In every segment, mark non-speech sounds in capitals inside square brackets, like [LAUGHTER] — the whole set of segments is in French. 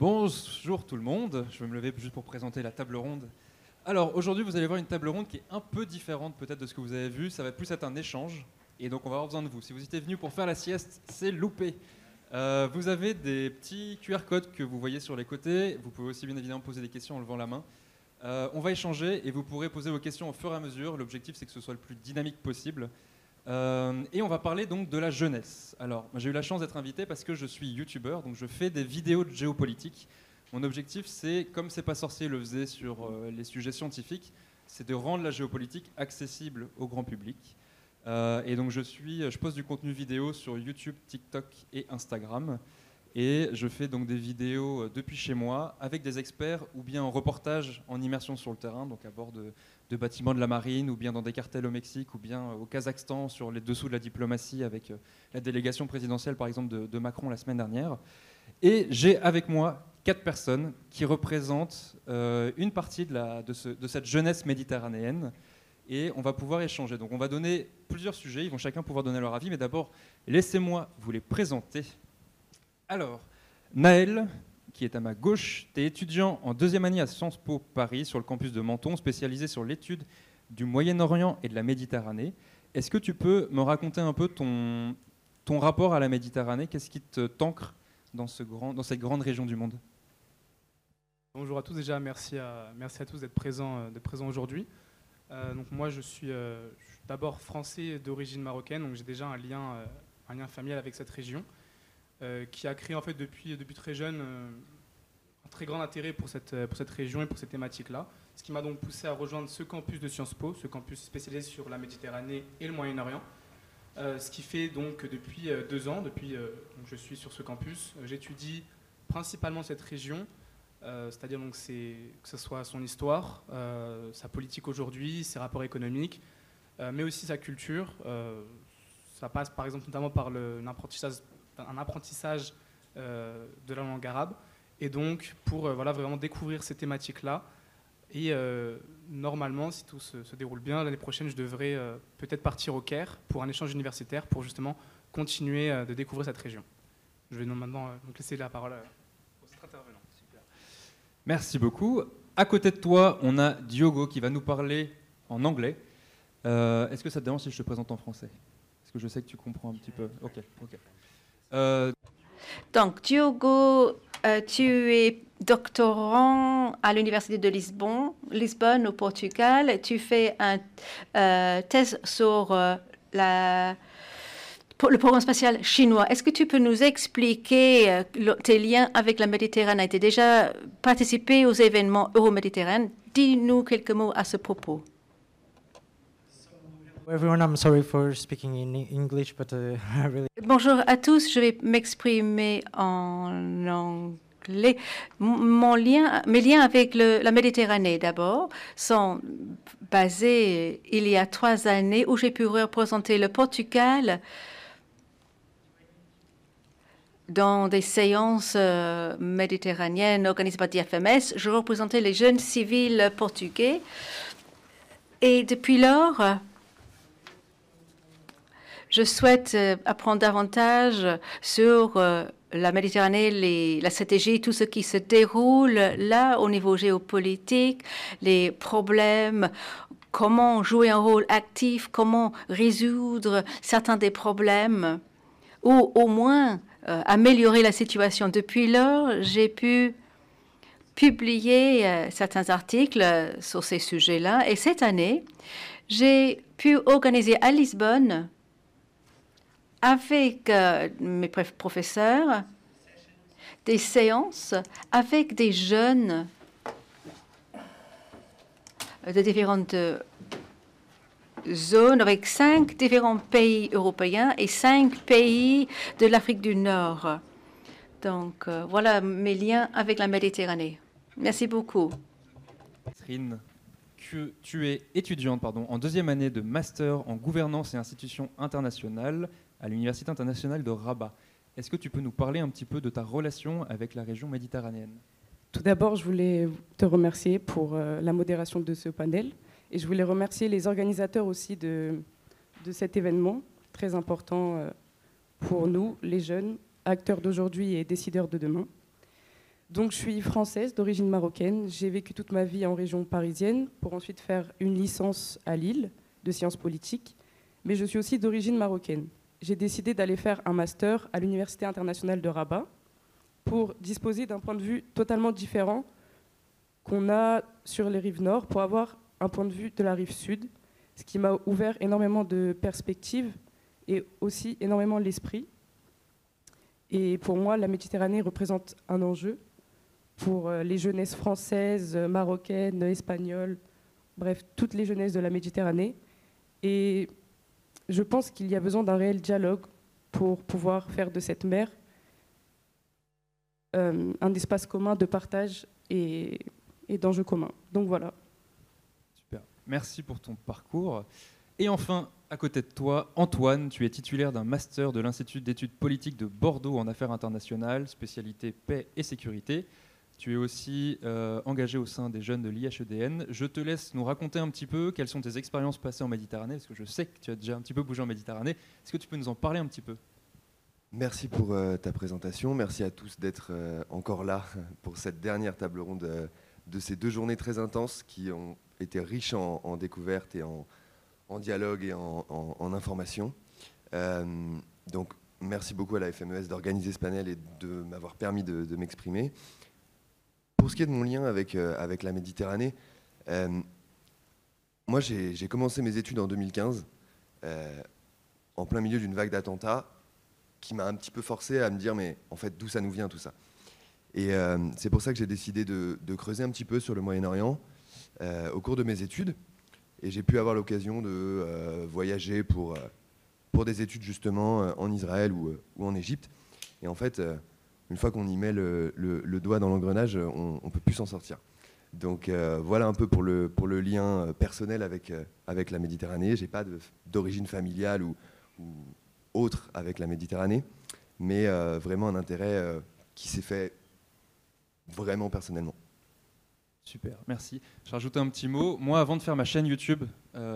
Bonjour tout le monde, je vais me lever juste pour présenter la table ronde. Alors aujourd'hui vous allez voir une table ronde qui est un peu différente peut-être de ce que vous avez vu, ça va plus être un échange et donc on va avoir besoin de vous. Si vous étiez venu pour faire la sieste, c'est loupé. Euh, vous avez des petits QR codes que vous voyez sur les côtés, vous pouvez aussi bien évidemment poser des questions en levant la main. Euh, on va échanger et vous pourrez poser vos questions au fur et à mesure, l'objectif c'est que ce soit le plus dynamique possible. Euh, et on va parler donc de la jeunesse. Alors, j'ai eu la chance d'être invité parce que je suis youtubeur, donc je fais des vidéos de géopolitique. Mon objectif, c'est, comme C'est pas sorcier le faisait sur euh, les sujets scientifiques, c'est de rendre la géopolitique accessible au grand public. Euh, et donc je suis, je poste du contenu vidéo sur YouTube, TikTok et Instagram. Et je fais donc des vidéos depuis chez moi avec des experts ou bien en reportage en immersion sur le terrain, donc à bord de, de bâtiments de la marine, ou bien dans des cartels au Mexique, ou bien au Kazakhstan, sur les dessous de la diplomatie, avec euh, la délégation présidentielle, par exemple, de, Macron la semaine dernière. Et j'ai avec moi quatre personnes qui représentent euh, une partie de, la, de, cette jeunesse méditerranéenne. Et on va pouvoir échanger. Donc on va donner plusieurs sujets, ils vont chacun pouvoir donner leur avis, mais d'abord, laissez-moi vous les présenter. Alors, Naël, qui est à ma gauche. Tu es étudiant en deuxième année à Sciences Po Paris, sur le campus de Menton, spécialisé sur l'étude du Moyen-Orient et de la Méditerranée. Est-ce que tu peux me raconter un peu ton, ton rapport à la Méditerranée? Qu'est-ce qui te t'ancre dans, ce grand, dans cette grande région du monde? Bonjour à tous, déjà merci à, merci à tous d'être présents, euh, présents aujourd'hui. Euh, donc moi je suis, euh, suis d'abord français d'origine marocaine, donc j'ai déjà un lien, un lien familial avec cette région. Euh, qui a créé en fait depuis, depuis très jeune euh, un très grand intérêt pour cette, pour cette région et pour cette thématique-là. Ce qui m'a donc poussé à rejoindre ce campus de Sciences Po, ce campus spécialisé sur la Méditerranée et le Moyen-Orient. Euh, ce qui fait donc depuis deux ans, depuis que je suis sur ce campus, j'étudie principalement cette région, c'est-à-dire donc que ce soit son histoire, sa politique aujourd'hui, ses rapports économiques, mais aussi sa culture. ça passe par exemple notamment par l'apprentissage un apprentissage euh, de la langue arabe. Et donc, pour euh, voilà, vraiment découvrir ces thématiques-là. Et euh, normalement, si tout se, déroule bien, l'année prochaine, je devrais peut-être partir au Caire pour un échange universitaire pour justement continuer de découvrir cette région. Je vais maintenant donc laisser la parole au cet intervenant. Merci beaucoup. À côté de toi, on a Diogo qui va nous parler en anglais. Est-ce que ça te dérange si je te présente en français? Parce que je sais que tu comprends un petit peu. Ok, ok. Euh, Donc, Diogo, euh, tu es doctorant à l'Université de Lisbonne, Lisbonne au Portugal. Tu fais une euh, thèse sur la, le programme spatial chinois. Est-ce que tu peux nous expliquer tes liens avec la Méditerranée? Tu as déjà participé aux événements euro-méditerranéens. Dis-nous quelques mots à ce propos. Bonjour à tous, je vais m'exprimer en anglais. Mes liens avec la Méditerranée d'abord sont basés il y a trois années où j'ai pu représenter le Portugal dans des séances euh, méditerranéennes organisées par DFMS. Je représentais les jeunes civils portugais. Et depuis lors, je souhaite euh, apprendre davantage sur euh, la Méditerranée, la stratégie, tout ce qui se déroule là au niveau géopolitique, les problèmes, comment jouer un rôle actif, comment résoudre certains des problèmes, ou au moins euh, améliorer la situation. Depuis lors, j'ai pu publier certains articles sur ces sujets-là, et cette année, j'ai pu organiser à Lisbonne avec euh, mes professeurs des séances avec des jeunes de différentes zones, avec cinq différents pays européens et cinq pays de l'Afrique du Nord. Donc euh, voilà mes liens avec la Méditerranée. Merci beaucoup. Catherine, tu es étudiante pardon, en deuxième année de master en gouvernance et institutions internationales à l'Université internationale de Rabat. Est-ce que tu peux nous parler un petit peu de ta relation avec la région méditerranéenne? Tout d'abord, je voulais te remercier pour euh, la modération de ce panel et je voulais remercier les organisateurs aussi de, cet événement très important euh, pour nous, les jeunes, acteurs d'aujourd'hui et décideurs de demain. Donc je suis française d'origine marocaine. J'ai vécu toute ma vie en région parisienne pour ensuite faire une licence à Lille de sciences politiques. Mais je suis aussi d'origine marocaine. J'ai décidé d'aller faire un master à l'Université internationale de Rabat pour disposer d'un point de vue totalement différent qu'on a sur les rives nord, pour avoir un point de vue de la rive sud, ce qui m'a ouvert énormément de perspectives et aussi énormément l'esprit. Et pour moi, la Méditerranée représente un enjeu pour euh, les jeunesses françaises, marocaines, espagnoles, bref, toutes les jeunesses de la Méditerranée. Et je pense qu'il y a besoin d'un réel dialogue pour pouvoir faire de cette mer euh, un espace commun de partage et, et d'enjeux communs. Donc voilà. Super. Merci pour ton parcours. Et enfin, à côté de toi, Antoine, tu es titulaire d'un master de l'Institut d'études politiques de Bordeaux en affaires internationales, spécialité paix et sécurité. Tu es aussi euh, engagé au sein des jeunes de l'IHEDN. Je te laisse nous raconter un petit peu quelles sont tes expériences passées en Méditerranée, parce que je sais que tu as déjà un petit peu bougé en Méditerranée. Est-ce que tu peux nous en parler un petit peu? Merci pour euh, ta présentation. Merci à tous d'être euh, encore là pour cette dernière table ronde de ces deux journées très intenses qui ont été riches en, découvertes et en, dialogue et en, information. donc, merci beaucoup à la FMES d'organiser ce panel et de m'avoir permis de m'exprimer pour ce qui est de mon lien avec, euh, avec la Méditerranée, euh, moi j'ai commencé mes études en 2015, euh, en plein milieu d'une vague d'attentats, qui m'a un petit peu forcé à me dire, mais en fait, d'où ça nous vient tout ça? Et c'est pour ça que j'ai décidé de, creuser un petit peu sur le Moyen-Orient au cours de mes études. Et j'ai pu avoir l'occasion de voyager pour, pour des études justement en Israël ou, ou en Égypte. Et en fait, une fois qu'on y met le, doigt dans l'engrenage, on ne peut plus s'en sortir. Donc euh, voilà un peu pour le, lien euh, personnel avec, euh, avec la Méditerranée. Je n'ai pas d'origine familiale ou, autre avec la Méditerranée, mais vraiment un intérêt qui s'est fait vraiment personnellement. Super, merci. Je rajoute un petit mot. Moi, avant de faire ma chaîne YouTube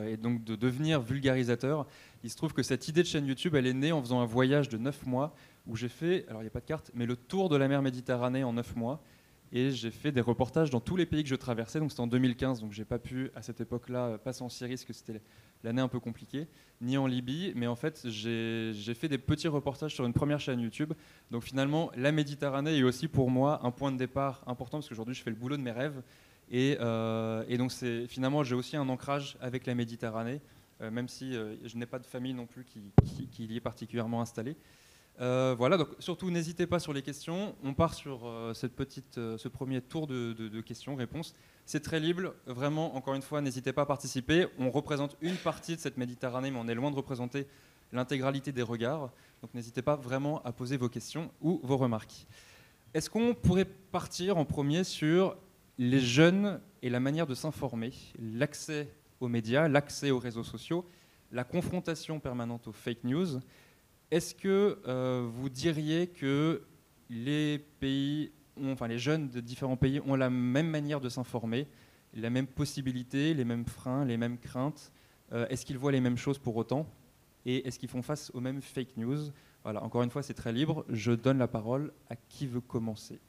et donc de devenir vulgarisateur, il se trouve que cette idée de chaîne YouTube, elle est née en faisant un voyage de 9 mois où j'ai fait, alors il n'y a pas de carte, mais le tour de la mer Méditerranée en 9 mois. Et j'ai fait des reportages dans tous les pays que je traversais. Donc c'était en 2015, donc j'ai pas pu à cette époque-là passer en Syrie parce que c'était l'année un peu compliquée, ni en Libye. Mais en fait, j'ai fait des petits reportages sur une première chaîne YouTube. Donc finalement, la Méditerranée est aussi pour moi un point de départ important parce qu'aujourd'hui je fais le boulot de mes rêves. Et, euh, donc finalement, j'ai aussi un ancrage avec la Méditerranée, euh, même si euh, je n'ai pas de famille non plus qui y est particulièrement installée. Euh, voilà, donc surtout n'hésitez pas sur les questions. On part sur euh, cette petite, euh, ce premier tour de, questions-réponses. C'est très libre, vraiment, encore une fois, n'hésitez pas à participer. On représente une partie de cette Méditerranée, mais on est loin de représenter l'intégralité des regards. Donc n'hésitez pas vraiment à poser vos questions ou vos remarques. Est-ce qu'on pourrait partir en premier sur les jeunes et la manière de s'informer, l'accès aux médias, l'accès aux réseaux sociaux, la confrontation permanente aux fake news est-ce que euh, vous diriez que les jeunes de différents pays ont la même manière de s'informer, la même possibilité, les mêmes freins, les mêmes craintes? Euh, Est-ce qu'ils voient les mêmes choses pour autant? Et est-ce qu'ils font face aux mêmes fake news? Voilà, encore une fois, c'est très libre. Je donne la parole à qui veut commencer.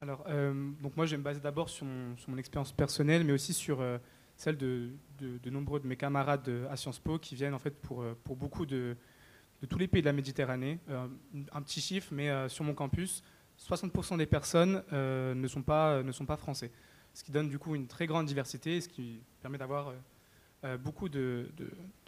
Alors, euh, donc moi, je vais me baser d'abord sur, mon expérience personnelle, mais aussi sur celle de, nombreux de mes camarades à Sciences Po qui viennent en fait pour, euh, pour beaucoup de, tous les pays de la Méditerranée. Euh, un petit chiffre, mais euh, sur mon campus, 60% des personnes ne, sont pas, ne sont pas français. Ce qui donne du coup une très grande diversité, ce qui permet d'avoir beaucoup de,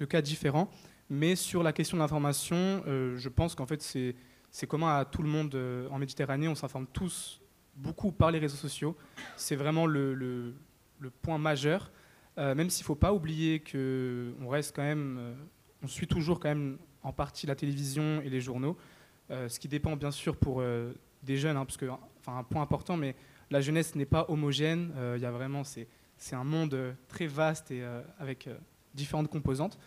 cas différents. Mais sur la question de l'information, je pense qu'en fait c'est commun à tout le monde en Méditerranée. On s'informe tous beaucoup par les réseaux sociaux. C'est vraiment le, le, point majeur. Euh, même s'il ne faut pas oublier qu'on reste quand même, euh, on suit toujours quand même en partie la télévision et les journaux, euh, ce qui dépend bien sûr pour des jeunes, hein, parce que, enfin un point important, mais la jeunesse n'est pas homogène. Il y a vraiment, c'est, c'est un monde très vaste et avec différentes composantes.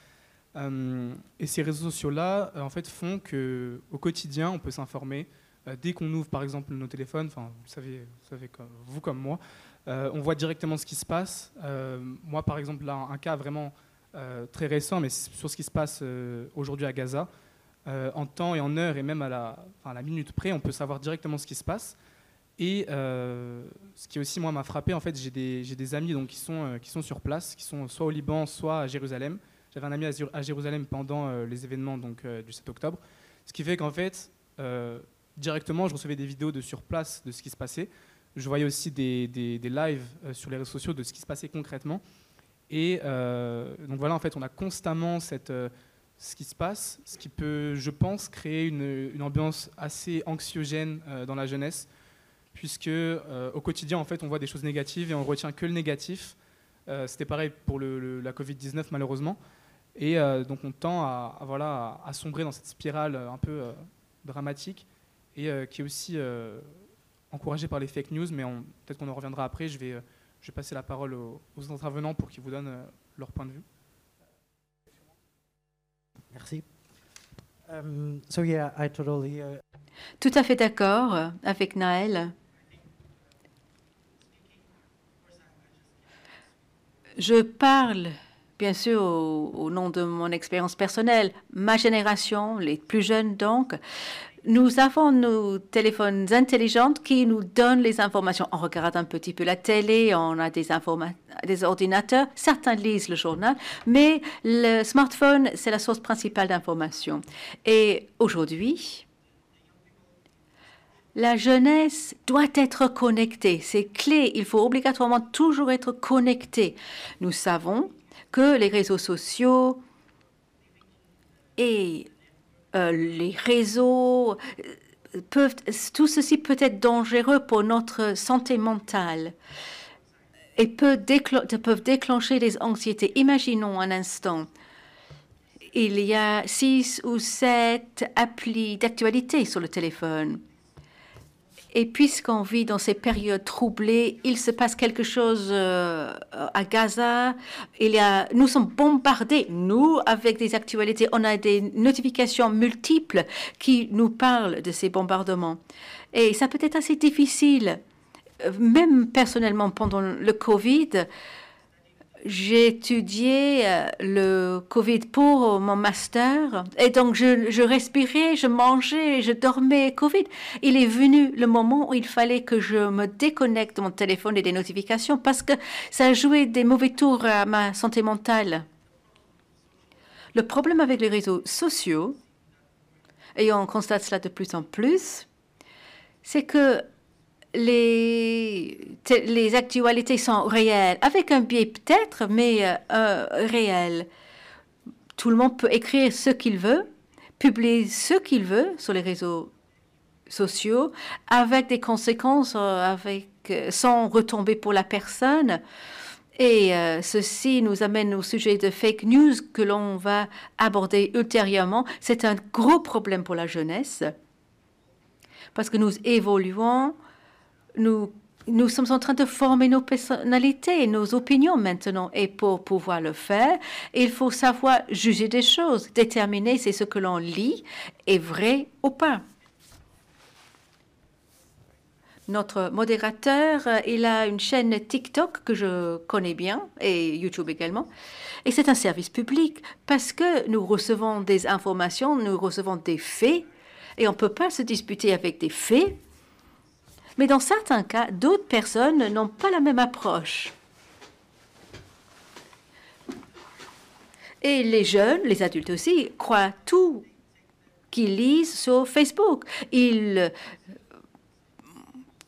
et ces réseaux sociaux-là, en fait, font que au quotidien, on peut s'informer. dès qu'on ouvre, par exemple, nos téléphones, enfin, vous savez, vous savez, vous comme moi, euh, on voit directement ce qui se passe. Euh, moi, par exemple, là, un cas vraiment euh, très récent, mais sur ce qui se passe aujourd'hui à Gaza. en temps et en heure et même à la, minute près, on peut savoir directement ce qui se passe. Et ce qui aussi moi m'a frappé, en fait, j'ai des, amis donc, qui, sont, qui sont sur place, qui sont soit au Liban, soit à Jérusalem. J'avais un ami à, Jérusalem pendant les événements donc, du 7 octobre. Ce qui fait qu'en fait, directement, je recevais des vidéos de sur place de ce qui se passait. Je voyais aussi des, des, lives euh, sur les réseaux sociaux de ce qui se passait concrètement. Et euh, donc voilà, en fait, on a constamment cette, euh, ce qui se passe, ce qui peut, je pense, créer une, une ambiance assez anxiogène dans la jeunesse, puisque au quotidien, en fait, on voit des choses négatives et on retient que le négatif. C'était pareil pour le, la Covid-19, malheureusement. Et donc on tend à, voilà, à, sombrer dans cette spirale un peu dramatique et qui est aussi encouragé par les fake news, mais peut-être qu'on en reviendra après. Je vais, euh, je vais passer la parole aux, intervenants pour qu'ils vous donnent leur point de vue. Merci. Um, so yeah, I totally, uh, Tout à fait d'accord avec Naël. Je parle bien sûr au, au nom de mon expérience personnelle. Ma génération, les plus jeunes donc, nous avons nos téléphones intelligents qui nous donnent les informations. On regarde un petit peu la télé, on a des, ordinateurs, certains lisent le journal, mais le smartphone, c'est la source principale d'information. Et aujourd'hui, la jeunesse doit être connectée. C'est clé. Il faut obligatoirement toujours être connecté. Nous savons que les réseaux sociaux et euh, les réseaux, euh, peuvent, tout ceci peut être dangereux pour notre santé mentale et peut peuvent déclencher des anxiétés. Imaginons un instant, il y a six ou sept applis d'actualité sur le téléphone. Et puisqu'on vit dans ces périodes troublées, il se passe quelque chose euh, à Gaza. Il y a, nous sommes bombardés, nous, avec des actualités. On a des notifications multiples qui nous parlent de ces bombardements. Et ça peut être assez difficile, euh, même personnellement pendant le Covid j'ai étudié euh, le Covid pour mon master et donc je, respirais, je mangeais, je dormais Covid. Il est venu le moment où il fallait que je me déconnecte de mon téléphone et des notifications parce que ça joué des mauvais tours à ma santé mentale. Le problème avec les réseaux sociaux, et on constate cela de plus en plus, c'est que les, actualités sont réelles, avec un biais peut-être, mais euh, euh, réel. Tout le monde peut écrire ce qu'il veut, publier ce qu'il veut sur les réseaux sociaux, avec des conséquences, euh, sans retomber pour la personne. Et ceci nous amène au sujet de fake news que l'on va aborder ultérieurement. C'est un gros problème pour la jeunesse parce que nous évoluons nous, sommes en train de former nos personnalités, nos opinions maintenant. Et pour pouvoir le faire, il faut savoir juger des choses, déterminer si ce que l'on lit est vrai ou pas. Notre modérateur, euh, il a une chaîne TikTok que je connais bien et YouTube également. Et c'est un service public parce que nous recevons des informations, nous recevons des faits et on ne peut pas se disputer avec des faits mais dans certains cas, d'autres personnes n'ont pas la même approche. Et les jeunes, les adultes aussi, croient tout qu'ils lisent sur Facebook. Ils euh,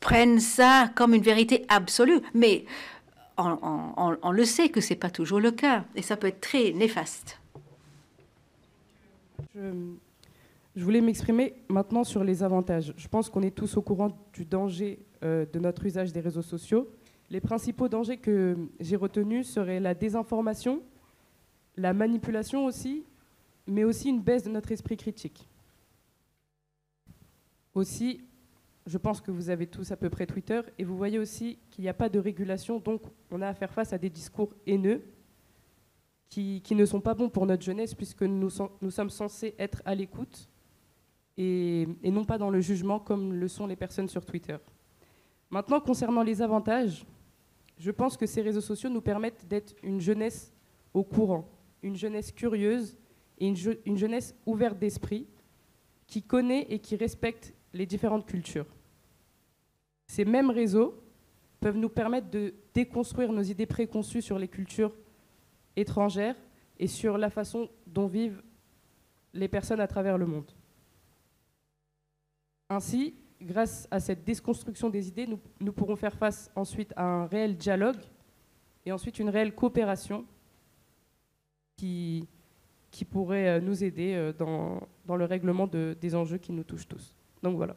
prennent ça comme une vérité absolue, mais on, le sait que ce n'est pas toujours le cas, et ça peut être très néfaste. Je voulais m'exprimer maintenant sur les avantages. Je pense qu'on est tous au courant du danger euh, de notre usage des réseaux sociaux. Les principaux dangers que j'ai retenus seraient la désinformation, la manipulation aussi, mais aussi une baisse de notre esprit critique. Aussi, je pense que vous avez tous à peu près Twitter, et vous voyez aussi qu'il n'y a pas de régulation, donc on a à faire face à des discours haineux qui, ne sont pas bons pour notre jeunesse, puisque nous sommes censés être à l'écoute et, non pas dans le jugement comme le sont les personnes sur Twitter. Maintenant, concernant les avantages, je pense que ces réseaux sociaux nous permettent d'être une jeunesse au courant, une jeunesse curieuse et une, jeunesse ouverte d'esprit, qui connaît et qui respecte les différentes cultures. Ces mêmes réseaux peuvent nous permettre de déconstruire nos idées préconçues sur les cultures étrangères et sur la façon dont vivent les personnes à travers le monde. Ainsi, grâce à cette déconstruction des idées, nous, pourrons faire face ensuite à un réel dialogue et ensuite une réelle coopération qui, pourrait euh, nous aider euh, dans, le règlement de, des enjeux qui nous touchent tous. Donc voilà.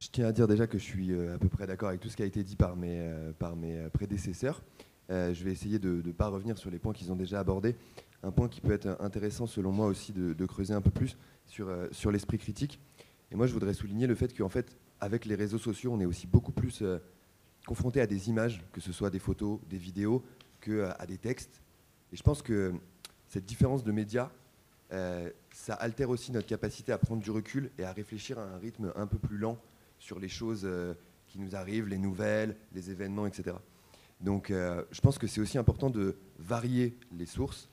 Je tiens à dire déjà que je suis euh, à peu près d'accord avec tout ce qui a été dit par mes prédécesseurs. je vais essayer de ne pas revenir sur les points qu'ils ont déjà abordés. Un point qui peut être intéressant selon moi aussi de, creuser un peu plus sur, sur l'esprit critique. Et moi je voudrais souligner le fait qu'en fait, avec les réseaux sociaux, on est aussi beaucoup plus confronté à des images, que ce soit des photos, des vidéos, que à des textes. Et je pense que cette différence de médias, euh, ça altère aussi notre capacité à prendre du recul et à réfléchir à un rythme un peu plus lent sur les choses euh, qui nous arrivent, les nouvelles, les événements, etc. Donc euh, je pense que c'est aussi important de varier les sources.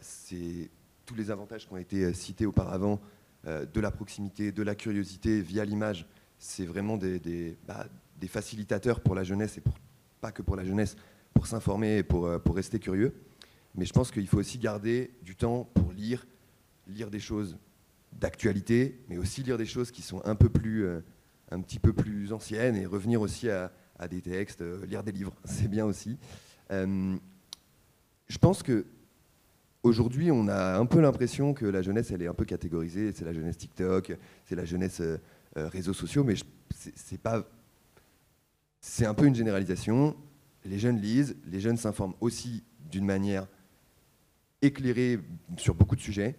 C'est tous les avantages qui ont été cités auparavant, de la proximité, de la curiosité via l'image, c'est vraiment des, bah, facilitateurs pour la jeunesse et pas que pour la jeunesse, pour s'informer et pour, euh, rester curieux. Mais je pense qu'il faut aussi garder du temps pour lire, lire des choses d'actualité, mais aussi lire des choses qui sont un peu plus, euh, un petit peu plus anciennes et revenir aussi à, des textes, euh, lire des livres, [LAUGHS] c'est bien aussi. je pense que aujourd'hui, on a un peu l'impression que la jeunesse, elle est un peu catégorisée. C'est la jeunesse TikTok, c'est la jeunesse réseaux sociaux, mais c'est pas c'est un peu une généralisation. Les jeunes lisent, les jeunes s'informent aussi d'une manière éclairée sur beaucoup de sujets.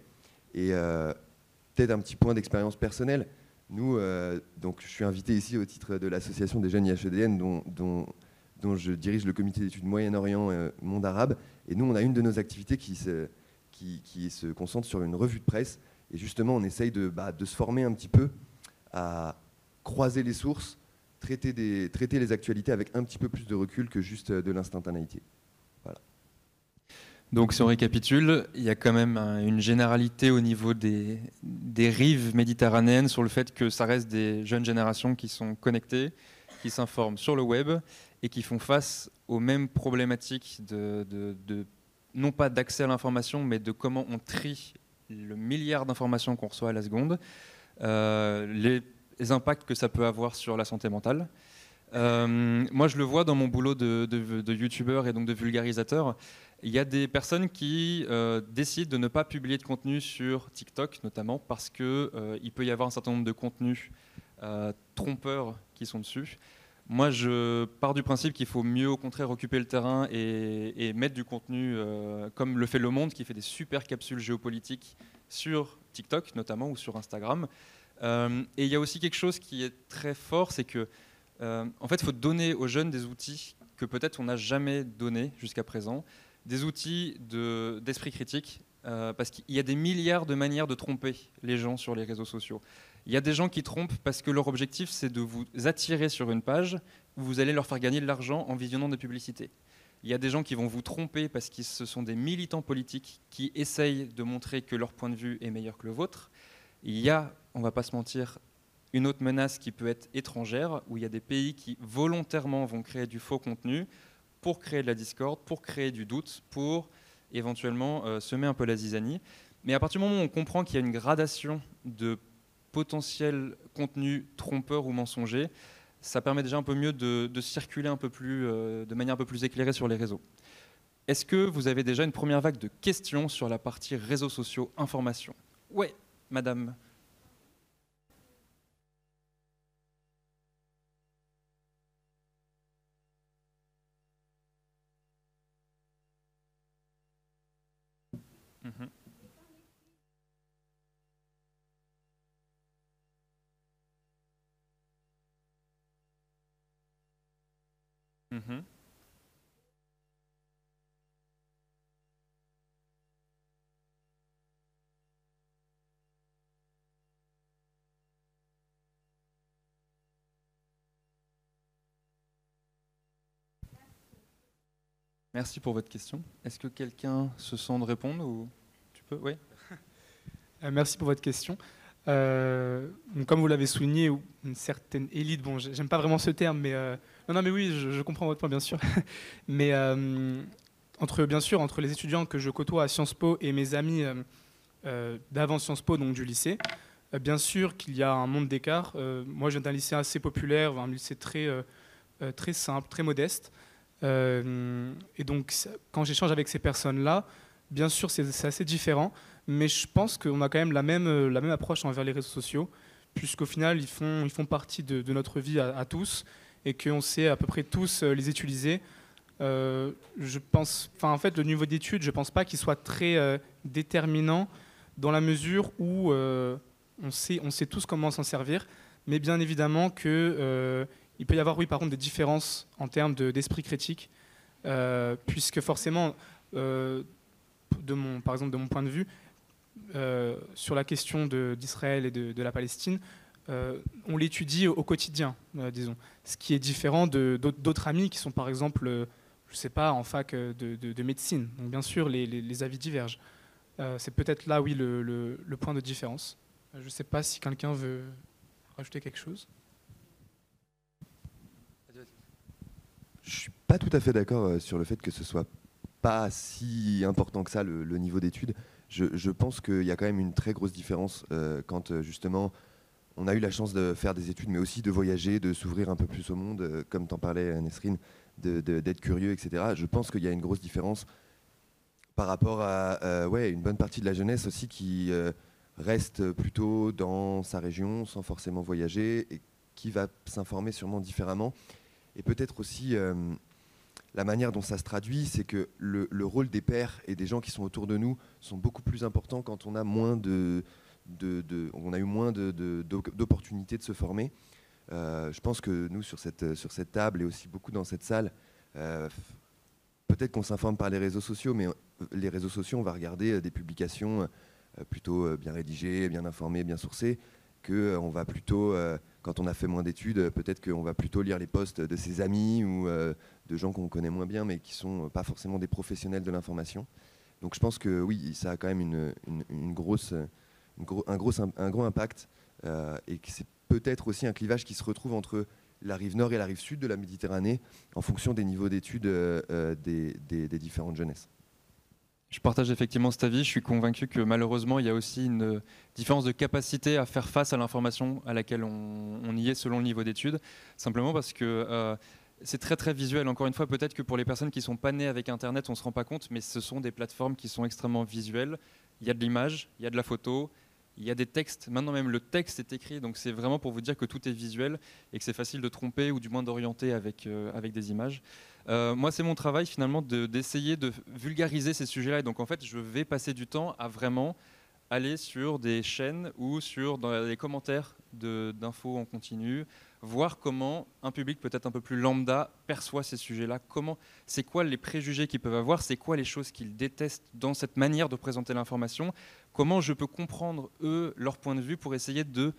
Et euh, peut-être un petit point d'expérience personnelle. Nous, euh, donc, je suis invité ici au titre de l'association des jeunes IHEDN, dont, dont, je dirige le comité d'études Moyen-Orient, euh, monde arabe. Et nous, on a une de nos activités qui se, qui, qui se concentre sur une revue de presse. Et justement, on essaye de, bah, de se former un petit peu à croiser les sources, traiter, des, traiter les actualités avec un petit peu plus de recul que juste euh, de l'instantanéité. Voilà. Donc si on récapitule, il y a quand même une généralité au niveau des, des, rives méditerranéennes sur le fait que ça reste des jeunes générations qui sont connectées, qui s'informent sur le web et qui font face aux mêmes problématiques de, non pas d'accès à l'information, mais de comment on trie le milliard d'informations qu'on reçoit à la seconde. Euh, les impacts que ça peut avoir sur la santé mentale. Euh, moi, je le vois dans mon boulot de, de, youtubeur et donc de vulgarisateur. Il y a des personnes qui euh, décident de ne pas publier de contenu sur TikTok, notamment parce qu'il peut y avoir un certain nombre de contenus trompeurs qui sont dessus. Moi, je pars du principe qu'il faut mieux, au contraire, occuper le terrain et, et mettre du contenu comme le fait Le Monde, qui fait des super capsules géopolitiques sur TikTok, notamment, ou sur Instagram. Euh, et il y a aussi quelque chose qui est très fort, c'est que euh, en fait, il faut donner aux jeunes des outils que peut-être on n'a jamais donnés jusqu'à présent, des outils d'esprit critique, euh, parce qu'il y a des milliards de manières de tromper les gens sur les réseaux sociaux. Il y a des gens qui trompent parce que leur objectif, c'est de vous attirer sur une page où vous allez leur faire gagner de l'argent en visionnant des publicités. Il y a des gens qui vont vous tromper parce que ce sont des militants politiques qui essayent de montrer que leur point de vue est meilleur que le vôtre. Il y a, on ne va pas se mentir, une autre menace qui peut être étrangère, où il y a des pays qui volontairement vont créer du faux contenu pour créer de la discorde, pour créer du doute, pour éventuellement euh, semer un peu la zizanie. Mais à partir du moment où on comprend qu'il y a une gradation de potentiels contenus trompeurs ou mensongers, ça permet déjà un peu mieux de, circuler un peu plus, euh, de manière un peu plus éclairée sur les réseaux. Est-ce que vous avez déjà une première vague de questions sur la partie réseaux sociaux, information? Ouais, Madame. Mhm. Mhm. Merci pour votre question. Est-ce que quelqu'un se sent de répondre ou peux, oui. merci pour votre question. Comme vous l'avez souligné, une certaine élite, bon, j'aime pas vraiment ce terme, mais non, non, mais oui, je, comprends votre point, bien sûr. [LAUGHS] mais entre, bien sûr, entre les étudiants que je côtoie à Sciences Po et mes amis euh, d'avant Sciences Po, donc du lycée. Euh, bien sûr qu'il y a un monde d'écart. Euh, moi, je viens d'un lycée assez populaire, un lycée très, très simple, très modeste. et donc, quand j'échange avec ces personnes-là, bien sûr, c'est assez différent, mais je pense qu'on a quand même la même, la même approche envers les réseaux sociaux, puisqu'au final, ils font, ils font partie de, notre vie à, tous, et qu'on sait à peu près tous les utiliser. je pense, enfin, en fait, le niveau d'études, je ne pense pas qu'il soit très déterminant dans la mesure où euh, on, sait, on sait tous comment s'en servir, mais bien évidemment qu'il euh, peut y avoir, oui, par contre, des différences en termes d'esprit critique, euh, puisque forcément, par exemple, de mon point de vue, sur la question d'Israël et de, la Palestine, on l'étudie au, quotidien, disons. Ce qui est différent d'autres amis qui sont, par exemple, je ne sais pas, en fac de, médecine. Donc, bien sûr, les, avis divergent. Euh, c'est peut-être là, oui, le, point de différence. Euh, je ne sais pas si quelqu'un veut rajouter quelque chose. Je suis pas tout à fait d'accord euh, sur le fait que ce soit pas si important que ça le, niveau d'études. Je, pense qu'il y a quand même une très grosse différence quand justement on a eu la chance de faire des études, mais aussi de voyager, de s'ouvrir un peu plus au monde, comme t'en parlais Nesrine, d'être curieux, etc. Je pense qu'il y a une grosse différence par rapport à euh, ouais, une bonne partie de la jeunesse aussi qui euh, reste plutôt dans sa région sans forcément voyager et qui va s'informer sûrement différemment. Et peut-être aussi euh, la manière dont ça se traduit, c'est que le, rôle des pères et des gens qui sont autour de nous sont beaucoup plus importants quand on a eu moins d'opportunités de, se former. je pense que nous sur cette, table et aussi beaucoup dans cette salle, peut-être qu'on s'informe par les réseaux sociaux, mais les réseaux sociaux, on va regarder euh, des publications euh, plutôt euh, bien rédigées, bien informées, bien sourcées, que on va plutôt, quand on a fait moins d'études, peut-être qu'on va plutôt lire les posts de ses amis ou de gens qu'on connaît moins bien, mais qui sont pas forcément des professionnels de l'information. Donc je pense que oui, ça a quand même une, grosse, un, gros, impact et que c'est peut-être aussi un clivage qui se retrouve entre la rive nord et la rive sud de la Méditerranée en fonction des niveaux d'études des, des différentes jeunesses. Je partage effectivement cet avis. Je suis convaincu que malheureusement, il y a aussi une différence de capacité à faire face à l'information à laquelle on, y est selon le niveau d'études. Simplement parce que euh, c'est très très visuel. Encore une fois, peut-être que pour les personnes qui sont pas nées avec Internet, on se rend pas compte, mais ce sont des plateformes qui sont extrêmement visuelles. Il y a de l'image, il y a de la photo, il y a des textes. Maintenant même, le texte est écrit. Donc c'est vraiment pour vous dire que tout est visuel et que c'est facile de tromper ou du moins d'orienter avec, euh, avec des images. Euh, moi, c'est mon travail finalement d'essayer de, vulgariser ces sujets-là. Et donc, en fait, je vais passer du temps à vraiment aller sur des chaînes ou sur dans les commentaires d'infos en continu, voir comment un public peut-être un peu plus lambda perçoit ces sujets-là, comment, c'est quoi les préjugés qu'ils peuvent avoir, c'est quoi les choses qu'ils détestent dans cette manière de présenter l'information, comment je peux comprendre eux leur point de vue pour essayer de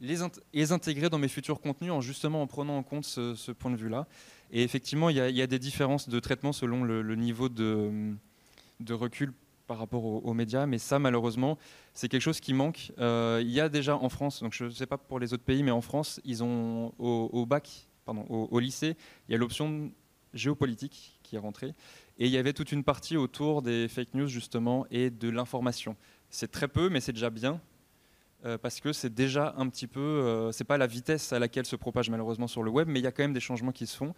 les, intégrer dans mes futurs contenus en justement en prenant en compte ce point de vue-là? Et effectivement, il y, a des différences de traitement selon le, niveau de, recul par rapport aux, médias, mais ça, malheureusement, c'est quelque chose qui manque. Euh, il y a déjà en France, donc je ne sais pas pour les autres pays, mais en France, ils ont au, bac, pardon, au, lycée, il y a l'option géopolitique qui est rentrée, et il y avait toute une partie autour des fake news justement et de l'information. C'est très peu, mais c'est déjà bien. Euh, parce que c'est déjà un petit peu, euh, c'est pas la vitesse à laquelle se propage malheureusement sur le web, mais il y a quand même des changements qui se font.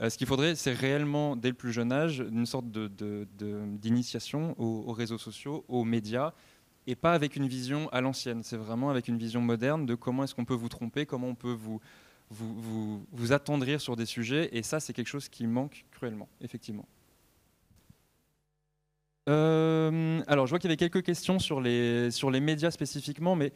Euh, ce qu'il faudrait, c'est réellement, dès le plus jeune âge, une sorte d'initiation aux, réseaux sociaux, aux médias, et pas avec une vision à l'ancienne. C'est vraiment avec une vision moderne de comment est-ce qu'on peut vous tromper, comment on peut vous, vous, vous, vous attendrir sur des sujets, et ça, c'est quelque chose qui manque cruellement, effectivement. Euh, alors, je vois qu'il y avait quelques questions sur les, sur les médias spécifiquement, mais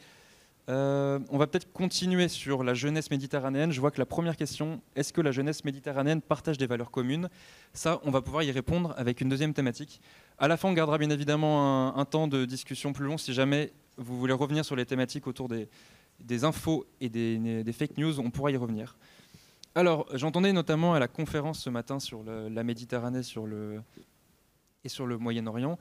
euh, on va peut-être continuer sur la jeunesse méditerranéenne. Je vois que la première question, est-ce que la jeunesse méditerranéenne partage des valeurs communes? Ça, on va pouvoir y répondre avec une deuxième thématique. À la fin, on gardera bien évidemment un, temps de discussion plus long si jamais vous voulez revenir sur les thématiques autour des, infos et des, fake news, on pourra y revenir. Alors, j'entendais notamment à la conférence ce matin sur la Méditerranée, et sur le Moyen-Orient.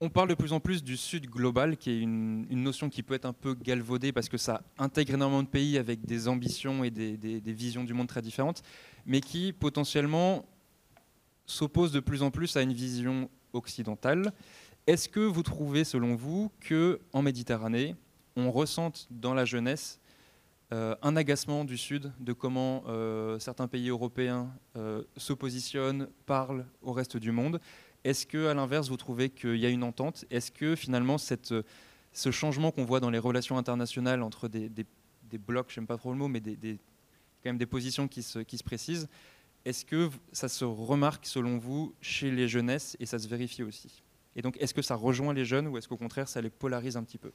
On parle de plus en plus du Sud global, qui est une, notion qui peut être un peu galvaudée parce que ça intègre énormément de pays avec des ambitions et des, visions du monde très différentes, mais qui potentiellement s'oppose de plus en plus à une vision occidentale. Est-ce que vous trouvez, selon vous, que en Méditerranée, on ressente dans la jeunesse euh, un agacement du Sud de comment euh, certains pays européens euh, se positionnent, parlent au reste du monde? Est-ce que, à l'inverse, vous trouvez qu'il y a une entente? Est-ce que finalement, cette, ce changement qu'on voit dans les relations internationales entre des, blocs, je n'aime pas trop le mot, mais des, quand même des positions qui se, précisent, est-ce que ça se remarque, selon vous, chez les jeunesses et ça se vérifie aussi? Et donc, est-ce que ça rejoint les jeunes ou est-ce qu'au contraire, ça les polarise un petit peu?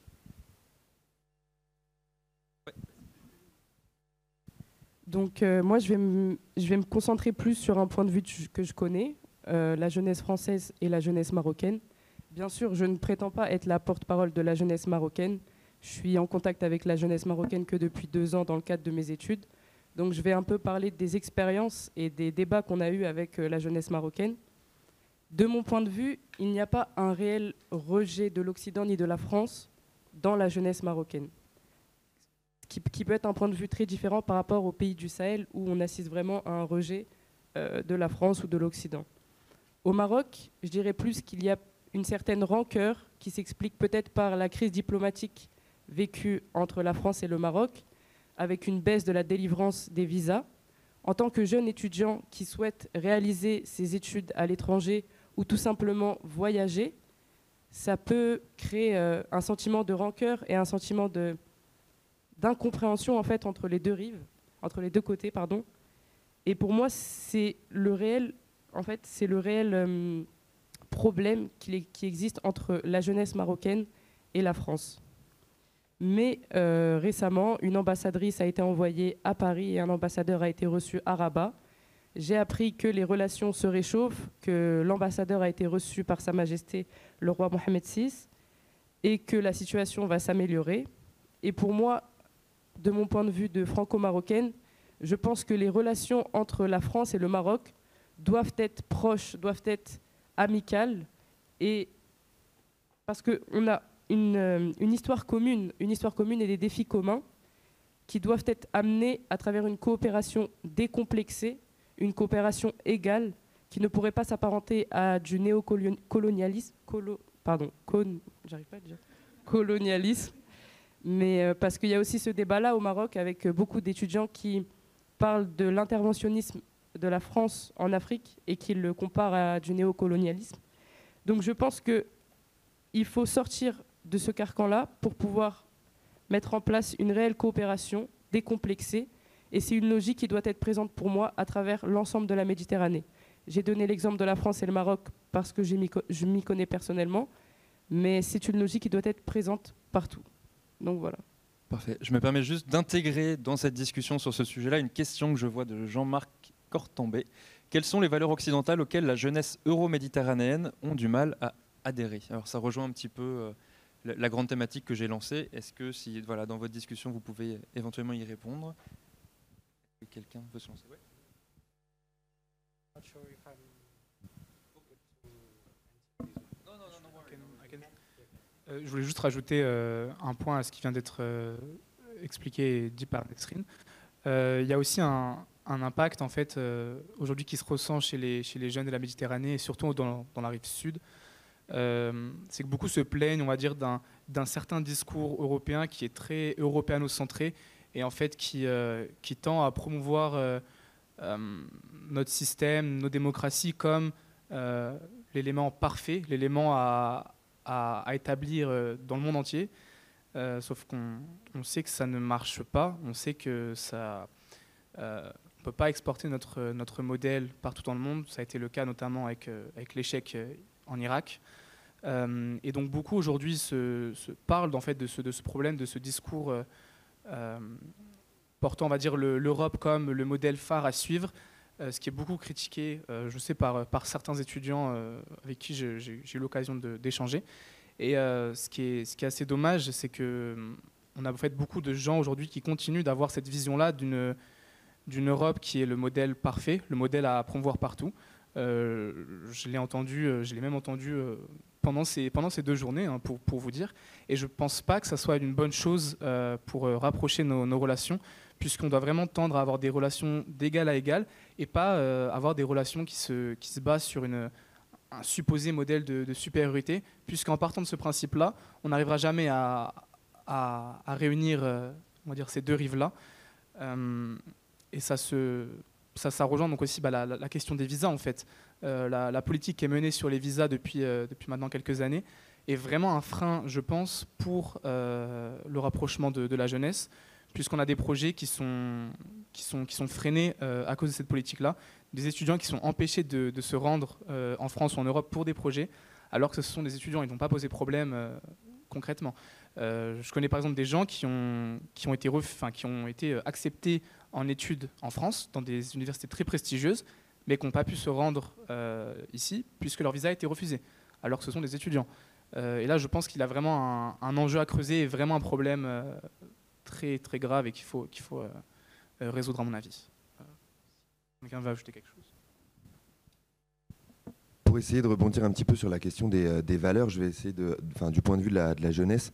Donc euh, moi, je vais me concentrer plus sur un point de vue que je connais, euh, la jeunesse française et la jeunesse marocaine. Bien sûr, je ne prétends pas être la porte-parole de la jeunesse marocaine. Je suis en contact avec la jeunesse marocaine que depuis deux ans dans le cadre de mes études. Donc je vais un peu parler des expériences et des débats qu'on a eus avec euh, la jeunesse marocaine. De mon point de vue, il n'y a pas un réel rejet de l'Occident ni de la France dans la jeunesse marocaine qui, peut être un point de vue très différent par rapport aux pays du Sahel où on assiste vraiment à un rejet euh, de la France ou de l'Occident. Au Maroc, je dirais plus qu'il y a une certaine rancœur qui s'explique peut-être par la crise diplomatique vécue entre la France et le Maroc, avec une baisse de la délivrance des visas. En tant que jeune étudiant qui souhaite réaliser ses études à l'étranger ou tout simplement voyager, ça peut créer euh, un sentiment de rancœur et un sentiment d'incompréhension en fait entre les deux rives, entre les deux côtés, pardon. Et pour moi, c'est le réel, en fait, c'est le réel euh, problème qui, existe entre la jeunesse marocaine et la France. Mais euh, récemment, une ambassadrice a été envoyée à Paris et un ambassadeur a été reçu à Rabat. J'ai appris que les relations se réchauffent, que l'ambassadeur a été reçu par Sa Majesté le roi Mohamed VI et que la situation va s'améliorer. Et pour moi, de mon point de vue de franco-marocaine, je pense que les relations entre la France et le Maroc doivent être proches, doivent être amicales, et parce qu'on a euh, une, histoire commune, une histoire commune et des défis communs qui doivent être amenés à travers une coopération décomplexée, une coopération égale, qui ne pourrait pas s'apparenter à du néocolonialisme, j'arrive pas à dire, colonialisme, mais euh, parce qu'il y a aussi ce débat-là au Maroc avec beaucoup d'étudiants qui parlent de l'interventionnisme de la France en Afrique et qui le comparent à du néocolonialisme. Donc je pense qu'il faut sortir de ce carcan-là pour pouvoir mettre en place une réelle coopération décomplexée. Et c'est une logique qui doit être présente pour moi à travers l'ensemble de la Méditerranée. J'ai donné l'exemple de la France et le Maroc parce que je m'y connais personnellement, mais c'est une logique qui doit être présente partout. Donc voilà. Parfait. Je me permets juste d'intégrer dans cette discussion sur ce sujet-là une question que je vois de Jean-Marc Cortambé. Quelles sont les valeurs occidentales auxquelles la jeunesse euro-méditerranéenne ont du mal à adhérer? Alors ça rejoint un petit peu euh, la, grande thématique que j'ai lancée. Est-ce que si, voilà, dans votre discussion, vous pouvez éventuellement y répondre? Quelqu'un veut se lancer? Euh, je voulais juste rajouter euh, un point à ce qui vient d'être expliqué et dit par Nesrine. Il y a aussi un, impact en fait aujourd'hui qui se ressent chez les, jeunes de la Méditerranée et surtout dans, la rive sud. c'est que beaucoup se plaignent, on va dire, d'un certain discours européen qui est très européano-centré et en fait qui, qui tend à promouvoir notre système, nos démocraties comme l'élément parfait, l'élément à, établir euh, dans le monde entier. Euh, sauf qu'on sait que ça ne marche pas. On sait que ça euh, ne peut pas exporter notre, notre modèle partout dans le monde. Ça a été le cas notamment avec, avec l'échec en Irak. et donc beaucoup aujourd'hui se, parlent en fait de ce, de ce problème, de ce discours portant, on va dire, l'Europe comme le modèle phare à suivre, ce qui est beaucoup critiqué, je sais, par, par certains étudiants avec qui j'ai eu l'occasion d'échanger. Et euh, ce, qui est, ce qui est assez dommage, c'est que hum, on a en fait beaucoup de gens aujourd'hui qui continuent d'avoir cette vision-là d'une d'une Europe qui est le modèle parfait, le modèle à promouvoir partout, je l'ai entendu, je l'ai même entendu pendant ces, pendant ces deux journées, hein, pour, vous dire. Et je ne pense pas que ça soit une bonne chose pour rapprocher nos, relations, puisqu'on doit vraiment tendre à avoir des relations d'égal à égal et pas avoir des relations qui se, basent sur un supposé modèle de, supériorité, puisqu'en partant de ce principe-là, on n'arrivera jamais à, à, réunir euh, on va dire, ces deux rives-là. Euh, et ça, se, ça, ça, rejoint donc aussi bah, la, question des visas, en fait. Euh, la, politique qui est menée sur les visas depuis, depuis maintenant quelques années est vraiment un frein, je pense, pour le rapprochement de, la jeunesse, puisqu'on a des projets qui sont, qui sont, qui sont freinés à cause de cette politique-là des étudiants qui sont empêchés de, se rendre euh, en France ou en Europe pour des projets, alors que ce sont des étudiants, ils n'ont pas posé problème euh, concrètement. Euh, je connais par exemple des gens qui ont, qui ont été, qui ont été acceptés en études en France, dans des universités très prestigieuses, mais qui n'ont pas pu se rendre ici, puisque leur visa a été refusé, alors que ce sont des étudiants. et là, je pense qu'il a vraiment un, enjeu à creuser et vraiment un problème très, très grave et qu'il faut, qu'il faut résoudre à mon avis. Quelqu'un va ajouter quelque chose? Pour essayer de rebondir un petit peu sur la question des, euh, valeurs, je vais essayer de, enfin, du point de vue de la, jeunesse,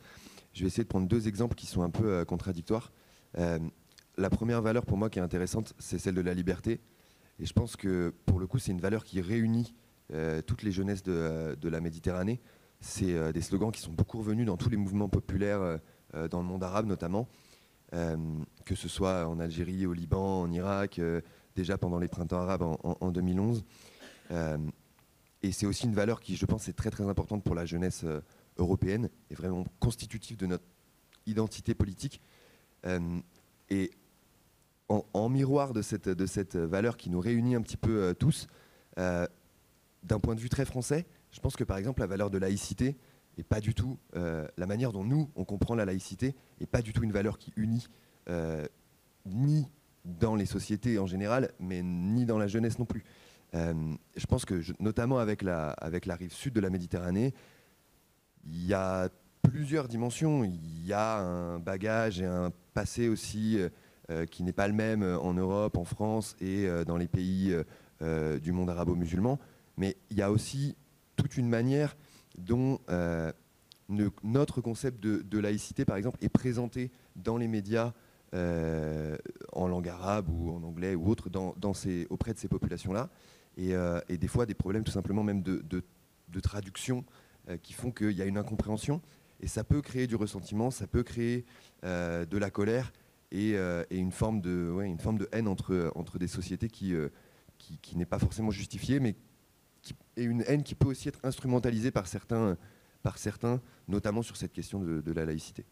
je vais essayer de prendre deux exemples qui sont un peu euh, contradictoires. Euh, la première valeur pour moi qui est intéressante, c'est celle de la liberté. Et je pense que pour le coup, c'est une valeur qui réunit toutes les jeunesses de, de la Méditerranée. C'est des slogans qui sont beaucoup revenus dans tous les mouvements populaires dans le monde arabe notamment, que ce soit en Algérie, au Liban, en Irak, déjà pendant les printemps arabes en, 2011. Euh, et c'est aussi une valeur qui, je pense, est très très importante pour la jeunesse euh, européenne et vraiment constitutive de notre identité politique. Euh, et en, miroir de cette, de cette valeur qui nous réunit un petit peu tous, d'un point de vue très français, je pense que par exemple la valeur de laïcité et pas du tout la manière dont nous on comprend la laïcité et pas du tout une valeur qui unit ni dans les sociétés en général, mais ni dans la jeunesse non plus. Euh, je pense que, notamment avec la, avec la rive sud de la Méditerranée, il y a plusieurs dimensions. Il y a un bagage et un passé aussi euh, qui n'est pas le même en Europe, en France et euh, dans les pays du monde arabo-musulman. Mais il y a aussi toute une manière dont notre concept de, laïcité, par exemple, est présenté dans les médias euh, en langue arabe ou en anglais ou autre auprès de ces populations-là. Euh, et, des fois, des problèmes tout simplement même de, traduction euh, qui font qu'il y a une incompréhension. Et ça peut créer du ressentiment, ça peut créer de la colère et, une, forme de, une forme de haine entre, des sociétés qui, qui, n'est pas forcément justifiée, mais une haine qui peut aussi être instrumentalisée par certains notamment sur cette question de la laïcité.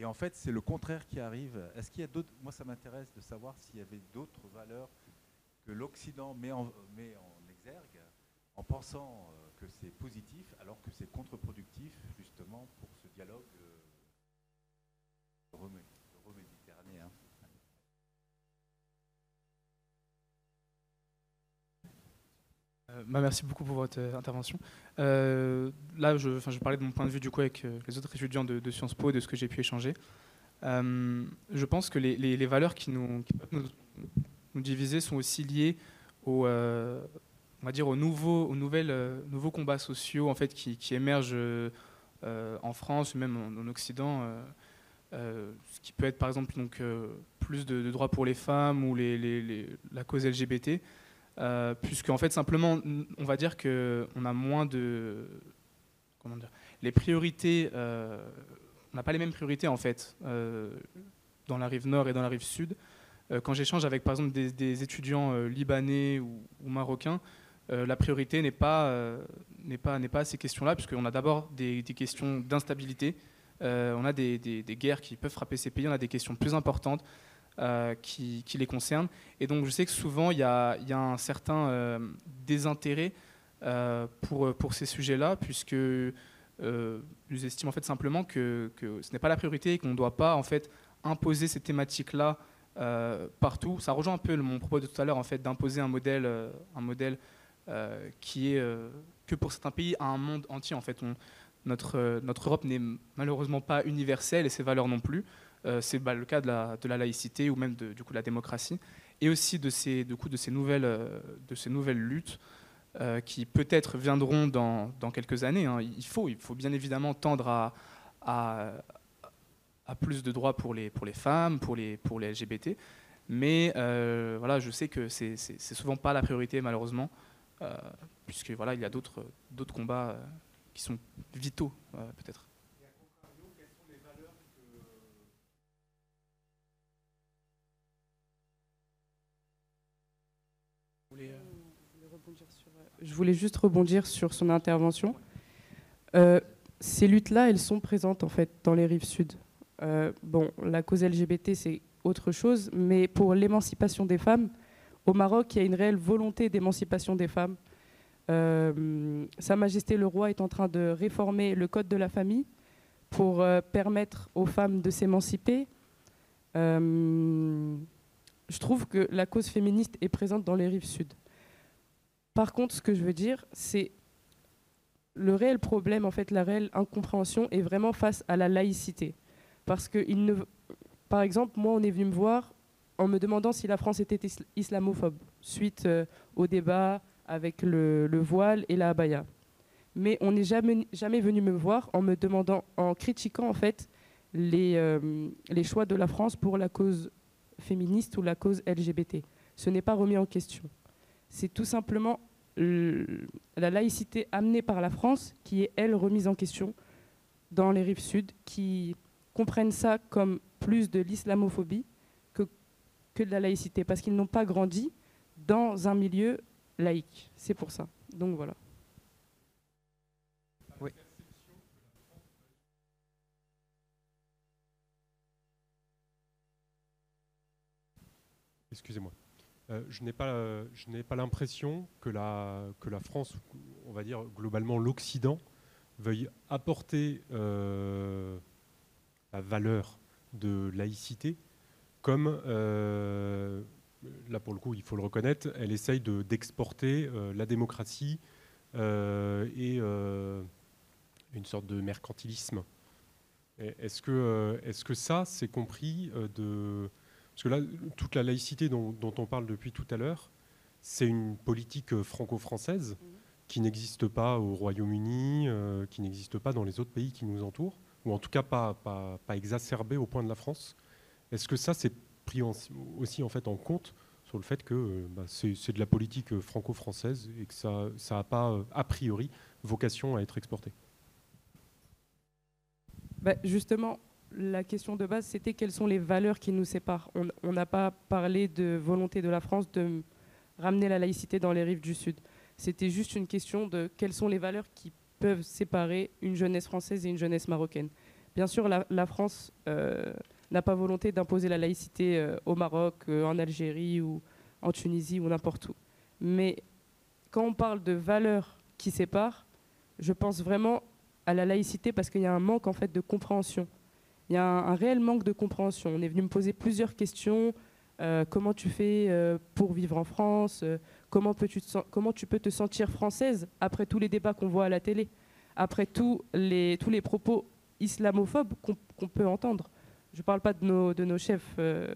Et en fait, c'est le contraire qui arrive. Est-ce qu'il y a d'autres Moi, ça m'intéresse de savoir s'il y avait d'autres valeurs que l'Occident met en, exergue en pensant euh, que c'est positif, alors que c'est contre-productif justement pour ce dialogue euh, Euh, bah, merci beaucoup pour votre euh, intervention. Euh, là, je, je parlais de mon point de vue du coup avec les autres étudiants de, Sciences Po, de ce que j'ai pu échanger. je pense que les, valeurs qui nous, nous, nous, diviser sont aussi liées au, on va dire aux nouveaux, aux nouvelles, nouveaux combats sociaux en fait qui, émergent en France, même en, Occident. ce qui peut être par exemple donc, plus de, droits pour les femmes ou la cause LGBT. Euh, puisque en fait simplement on va dire qu'on a moins de comment dire les priorités euh, on n'a pas les mêmes priorités en fait euh, dans la rive nord et dans la rive sud. Quand j'échange avec par exemple des, étudiants libanais ou, marocains la priorité n'est pas n'est pas n'est pas ces questions là puisqu'on a d'abord des, questions d'instabilité. On a des, des, guerres qui peuvent frapper ces pays. On a des questions plus importantes euh, qui, les concernent. Et donc je sais que souvent il y a, un certain euh, désintérêt euh, pour, ces sujets-là, puisque ils estiment en fait simplement que, ce n'est pas la priorité et qu'on ne doit pas en fait imposer ces thématiques-là partout. Ça rejoint un peu mon propos de tout à l'heure en fait d'imposer un modèle, un modèle qui est que pour certains pays à un monde entier en fait. Notre, notre Europe n'est malheureusement pas universelle et ses valeurs non plus. Euh, c'est bah, le cas de la, de la, laïcité ou même de, du coup, la démocratie, et aussi de ces, de coup, de ces, nouvelles, euh, de ces nouvelles luttes euh, qui peut-être viendront dans, dans quelques années. Hein. Il, faut, il faut bien évidemment tendre à, à, plus de droits pour les, pour les femmes, pour les, pour les LGBT, mais voilà, je sais que c'est souvent pas la priorité malheureusement, puisque voilà, il y a d'autres combats qui sont vitaux peut-être. Je voulais juste rebondir sur son intervention. Euh, ces luttes-là, elles sont présentes en fait dans les rives sud. Euh, bon, la cause LGBT, c'est autre chose, mais pour l'émancipation des femmes, au Maroc, il y a une réelle volonté d'émancipation des femmes. Euh, Sa Majesté le Roi est en train de réformer le code de la famille pour permettre aux femmes de s'émanciper. Je trouve que la cause féministe est présente dans les rives sud. Par contre, ce que je veux dire, c'est le réel problème, en fait, la réelle incompréhension est vraiment face à la laïcité. Parce que, par exemple, moi, on est venu me voir en me demandant si la France était islamophobe, suite euh, au débat avec le, voile et la abaya. Mais on n'est jamais, jamais venu me voir en me demandant, en critiquant en fait les, euh, les choix de la France pour la cause féministe ou la cause LGBT. Ce n'est pas remis en question. C'est tout simplement la laïcité amenée par la France qui est, elle, remise en question dans les rives sud, qui comprennent ça comme plus de l'islamophobie que, que de la laïcité, parce qu'ils n'ont pas grandi dans un milieu laïque. C'est pour ça. Donc voilà. Excusez-moi. Euh, je n'ai pas, pas l'impression que la, que la France, on va dire globalement l'Occident, veuille apporter euh, la valeur de laïcité comme, euh, là pour le coup il faut le reconnaître, elle essaye de, d'exporter la démocratie et une sorte de mercantilisme. Est-ce que, est-ce que ça, c'est compris de parce que là, toute la laïcité dont, on parle depuis tout à l'heure, c'est une politique euh, franco-française mhm. qui n'existe pas au Royaume-Uni, euh, qui n'existe pas dans les autres pays qui nous entourent, ou en tout cas pas, pas, pas exacerbée au point de la France. Est-ce que ça, c'est pris aussi en, fait en compte sur le fait que euh, bah, c'est de la politique franco-française et que ça n'a pas, a priori, vocation à être exporté bah, Justement, la question de base, c'était quelles sont les valeurs qui nous séparent. On n'a pas parlé de volonté de la France de ramener la laïcité dans les rives du Sud. C'était juste une question de quelles sont les valeurs qui peuvent séparer une jeunesse française et une jeunesse marocaine. Bien sûr, la, France euh, n'a pas volonté d'imposer la laïcité euh, au Maroc, euh, en Algérie ou en Tunisie ou n'importe où. Mais quand on parle de valeurs qui séparent, je pense vraiment à la laïcité parce qu'il y a un manque en fait de compréhension il y a un, réel manque de compréhension. On est venu me poser plusieurs questions. Euh, comment tu fais euh, pour vivre en France? Euh, comment, peux -tu comment tu peux te sentir française après tous les débats qu'on voit à la télé? Après tous les, tous les propos islamophobes qu'on peut entendre Je ne parle pas de nos, de nos chefs, de,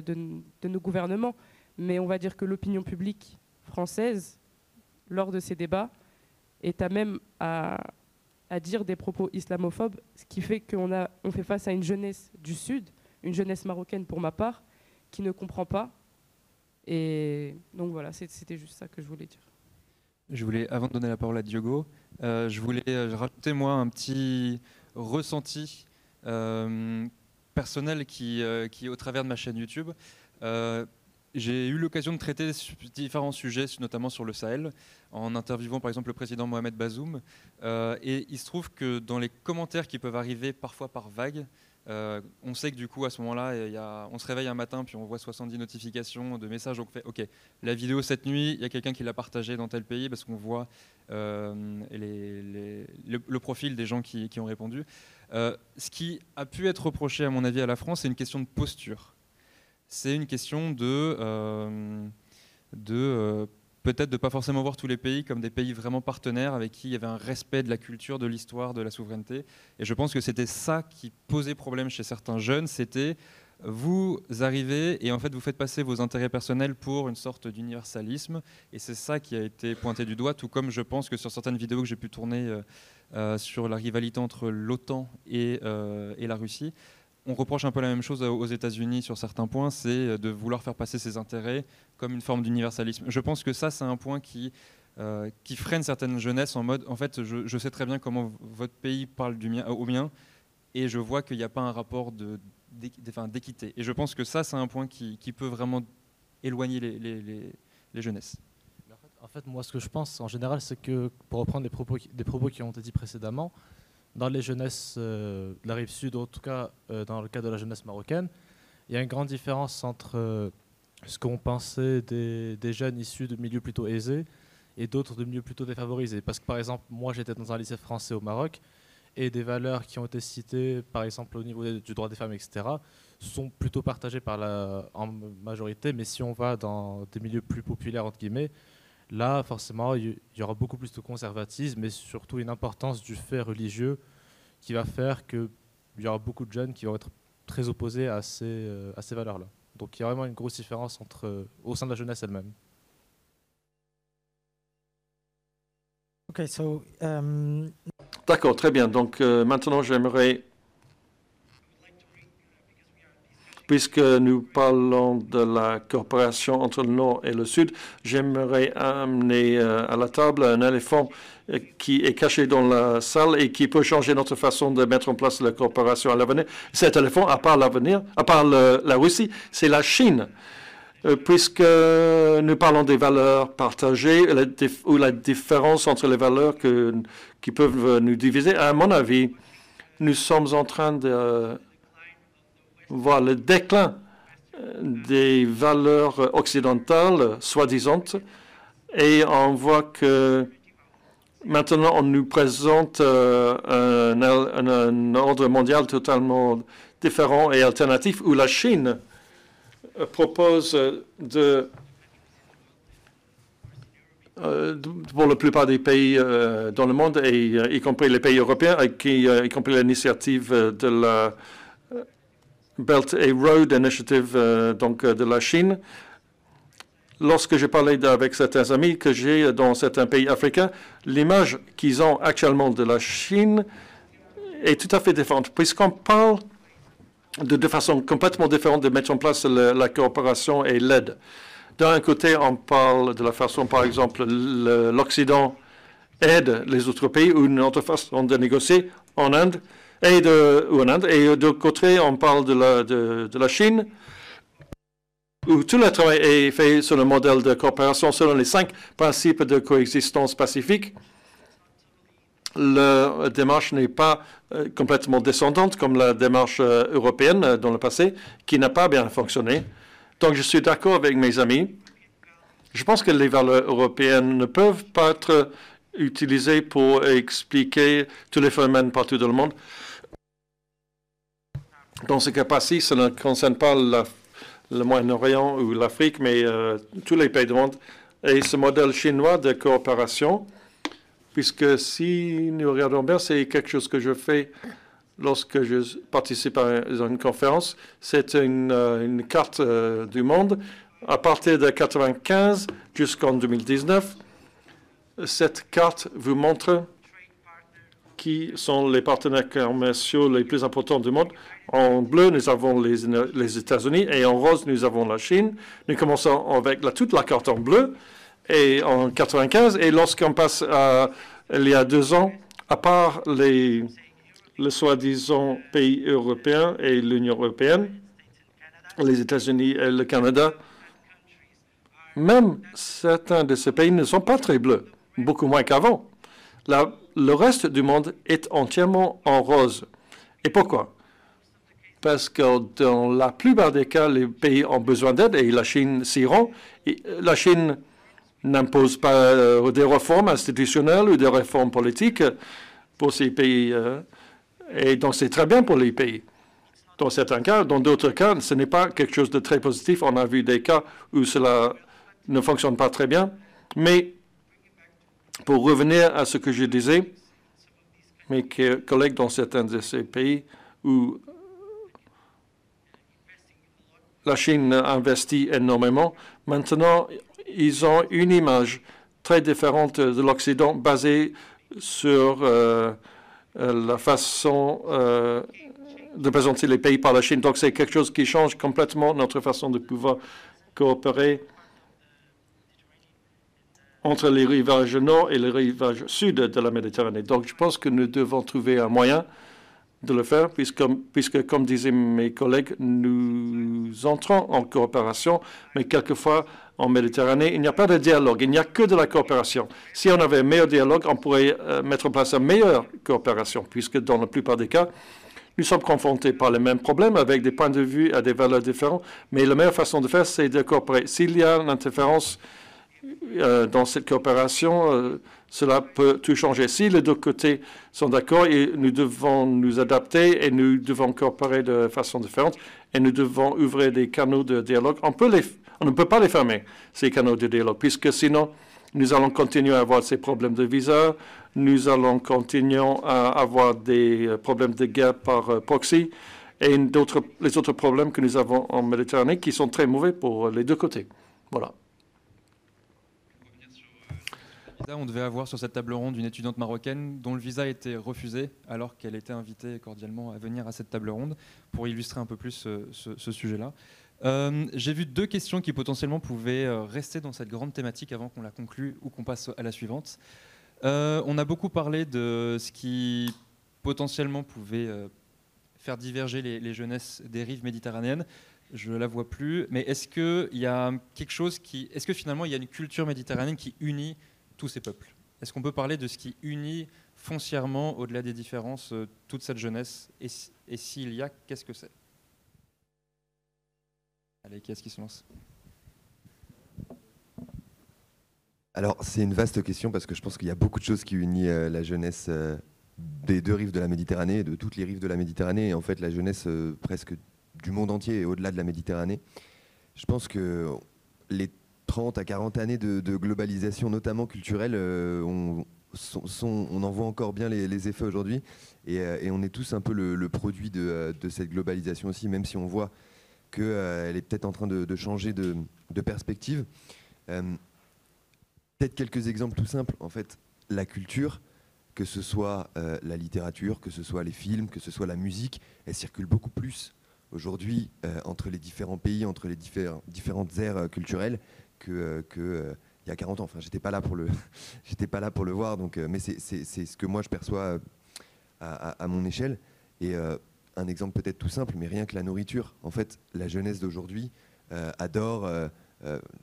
de nos gouvernements, mais on va dire que l'opinion publique française, lors de ces débats, est à même à, à dire des propos islamophobes, ce qui fait qu'on a, on fait face à une jeunesse du Sud, une jeunesse marocaine pour ma part, qui ne comprend pas. Et donc voilà, c'était juste ça que je voulais dire. Je voulais, avant de donner la parole à Diogo, euh, je voulais euh, rajouter moi un petit ressenti euh, personnel qui, qui, au travers de ma chaîne YouTube, j'ai eu l'occasion de traiter différents sujets, notamment sur le Sahel, en interviewant par exemple le président Mohamed Bazoum. Euh, et il se trouve que dans les commentaires qui peuvent arriver parfois par vague, Euh, on sait que du coup, à ce moment-là, on se réveille un matin, puis on voit 70 notifications de messages. On fait OK, la vidéo cette nuit, il y a quelqu'un qui l'a partagée dans tel pays parce qu'on voit euh, le, profil des gens qui, ont répondu. Ce qui a pu être reproché, à mon avis, à la France, c'est une question de posture. C'est une question de, de peut-être de ne pas forcément voir tous les pays comme des pays vraiment partenaires avec qui il y avait un respect de la culture, de l'histoire, de la souveraineté. Et je pense que c'était ça qui posait problème chez certains jeunes, c'était vous arrivez et en fait vous faites passer vos intérêts personnels pour une sorte d'universalisme et c'est ça qui a été pointé du doigt tout comme je pense que sur certaines vidéos que j'ai pu tourner euh, euh, sur la rivalité entre l'OTAN euh, et, la Russie on reproche un peu la même chose aux États-Unis sur certains points, c'est de vouloir faire passer ses intérêts comme une forme d'universalisme. Je pense que ça, c'est un point qui, euh, qui freine certaines jeunesses en mode, en fait, je, sais très bien comment votre pays parle au mien, et je vois qu'il n'y a pas un rapport d'équité. Et je pense que ça, c'est un point qui, peut vraiment éloigner les, les, jeunesses. En fait, moi, ce que je pense en général, c'est que, pour reprendre des propos, des propos qui ont été dits précédemment, dans les jeunesses euh, de la rive sud, en tout cas euh, dans le cas de la jeunesse marocaine, il y a une grande différence entre euh, ce qu'on pensait des, jeunes issus de milieux plutôt aisés et d'autres de milieux plutôt défavorisés. Parce que par exemple, moi j'étais dans un lycée français au Maroc et des valeurs qui ont été citées, par exemple au niveau du droit des femmes, etc., sont plutôt partagées par la, en majorité. Mais si on va dans des milieux plus populaires, entre guillemets, Là, forcément, il y aura beaucoup plus de conservatisme et surtout une importance du fait religieux qui va faire qu'il y aura beaucoup de jeunes qui vont être très opposés à ces, euh, à ces valeurs-là. Donc il y a vraiment une grosse différence entre, euh, au sein de la jeunesse elle-même. Um, D'accord, très bien. Donc euh, maintenant, j'aimerais Puisque nous parlons de la coopération entre le Nord et le Sud, j'aimerais amener euh, à la table un éléphant euh, qui est caché dans la salle et qui peut changer notre façon de mettre en place la coopération à l'avenir. Cet éléphant, à part l'avenir, à part la Russie, c'est la Chine euh, puisque nous parlons des valeurs partagées ou la différence entre les valeurs qui peuvent nous diviser. À mon avis, nous sommes en train de voir le déclin euh, des valeurs occidentales, soi-disant, et on voit que maintenant on nous présente euh, un, ordre mondial totalement différent et alternatif où la Chine euh, propose de, pour la plupart des pays dans le monde, et, y compris les pays européens, y compris l'initiative de la Belt and Road Initiative euh, donc, euh, de la Chine. Lorsque j'ai parlé avec certains amis que j'ai dans certains pays africains, l'image qu'ils ont actuellement de la Chine est tout à fait différente, puisqu'on parle de, de, façon complètement différente de mettre en place la coopération et l'aide. D'un côté, on parle de la façon, par exemple, l'Occident aide les autres pays ou une autre façon de négocier en Inde et de, ou en Inde. Et de côté, on parle de la, de, la Chine, où tout le travail est fait sur le modèle de coopération selon les cinq principes de coexistence pacifique. La démarche n'est pas euh, complètement descendante comme la démarche euh, européenne euh, dans le passé, qui n'a pas bien fonctionné. Donc je suis d'accord avec mes amis. Je pense que les valeurs européennes ne peuvent pas être utilisées pour expliquer tous les phénomènes partout dans le monde. Dans ce cas précis, ça ne concerne pas le Moyen-Orient ou l'Afrique, mais euh, tous les pays du monde. Et ce modèle chinois de coopération, puisque si nous regardons bien, c'est quelque chose que je fais lorsque je participe à une conférence. C'est une, euh, carte euh, du monde à partir de 1995 jusqu'en 2019. Cette carte vous montre qui sont les partenaires commerciaux les plus importants du monde. En bleu, nous avons les, États-Unis et en rose, nous avons la Chine. Nous commençons avec toute la carte en bleu et en 95. Et lorsqu'on passe à il y a deux ans, à part les soi-disant pays européens et l'Union européenne, les États-Unis et le Canada, même certains de ces pays ne sont pas très bleus, beaucoup moins qu'avant. Le reste du monde est entièrement en rose. Et pourquoi? Parce que dans la plupart des cas, les pays ont besoin d'aide et la Chine s'y rend. La Chine n'impose pas euh, des réformes institutionnelles ou des réformes politiques pour ces pays. Euh, et donc, c'est très bien pour les pays. Dans certains cas, dans d'autres cas, ce n'est pas quelque chose de très positif. On a vu des cas où cela ne fonctionne pas très bien. Mais pour revenir à ce que je disais, mes collègues dans certains de ces pays où la Chine investit énormément, maintenant, ils ont une image très différente de l'Occident basée sur euh, euh, la façon euh, de présenter les pays par la Chine. Donc c'est quelque chose qui change complètement notre façon de pouvoir coopérer entre les rivages nord et les rivages sud de la Méditerranée. Donc je pense que nous devons trouver un moyen de le faire, puisque, puisque, comme disaient mes collègues, nous entrons en coopération, mais quelquefois en Méditerranée, il n'y a pas de dialogue, il n'y a que de la coopération. Si on avait un meilleur dialogue, on pourrait euh, mettre en place une meilleure coopération, puisque dans la plupart des cas, nous sommes confrontés par les mêmes problèmes avec des points de vue et des valeurs différentes, mais la meilleure façon de faire, c'est de coopérer. S'il y a une interférence euh, dans cette coopération, euh, cela peut tout changer. Si les deux côtés sont d'accord, nous devons nous adapter et nous devons coopérer de façon différente et nous devons ouvrir des canaux de dialogue. On, ne peut pas les fermer, ces canaux de dialogue, puisque sinon, nous allons continuer à avoir ces problèmes de visa, nous allons continuer à avoir des euh, problèmes de guerre par proxy et les autres problèmes que nous avons en Méditerranée qui sont très mauvais pour les deux côtés. Voilà. On devait avoir sur cette table ronde une étudiante marocaine dont le visa a été refusé alors qu'elle était invitée cordialement à venir à cette table ronde pour illustrer un peu plus euh, ce, sujet-là. Euh, j'ai vu deux questions qui potentiellement pouvaient euh, rester dans cette grande thématique avant qu'on la conclue ou qu'on passe à la suivante. on a beaucoup parlé de ce qui potentiellement pouvait faire diverger les, les, jeunesses des rives méditerranéennes. Je ne la vois plus. Mais est-ce qu'il y a quelque chose qui. Est-ce que finalement il y a une culture méditerranéenne qui unit tous ces peuples. Est-ce qu'on peut parler de ce qui unit foncièrement, au-delà des différences, euh, toute cette jeunesse? Et, s'il y a, qu'est-ce que c'est? Allez, qui est-ce qui se lance? Alors, c'est une vaste question parce que je pense qu'il y a beaucoup de choses qui unissent euh, la jeunesse euh, des deux rives de la Méditerranée, de toutes les rives de la Méditerranée, et en fait la jeunesse presque du monde entier et au-delà de la Méditerranée. Je pense que les 30 à 40 années de, globalisation, notamment culturelle, euh, on, en voit encore bien les, effets aujourd'hui. Euh, et, on est tous un peu le, produit de, cette globalisation aussi, même si on voit qu'elle euh, est peut-être en train de, changer de, perspective. peut-être quelques exemples tout simples. En fait, la culture, que ce soit la littérature, que ce soit les films, que ce soit la musique, elle circule beaucoup plus aujourd'hui entre les différents pays, entre les différentes aires culturelles, que, que euh, il y a 40 ans. Enfin, j'étais pas là pour le, [LAUGHS] j'étais pas là pour le voir. Donc, euh, mais c'est ce que moi je perçois euh, à, mon échelle. Et un exemple peut-être tout simple, mais rien que la nourriture. En fait, la jeunesse d'aujourd'hui adore,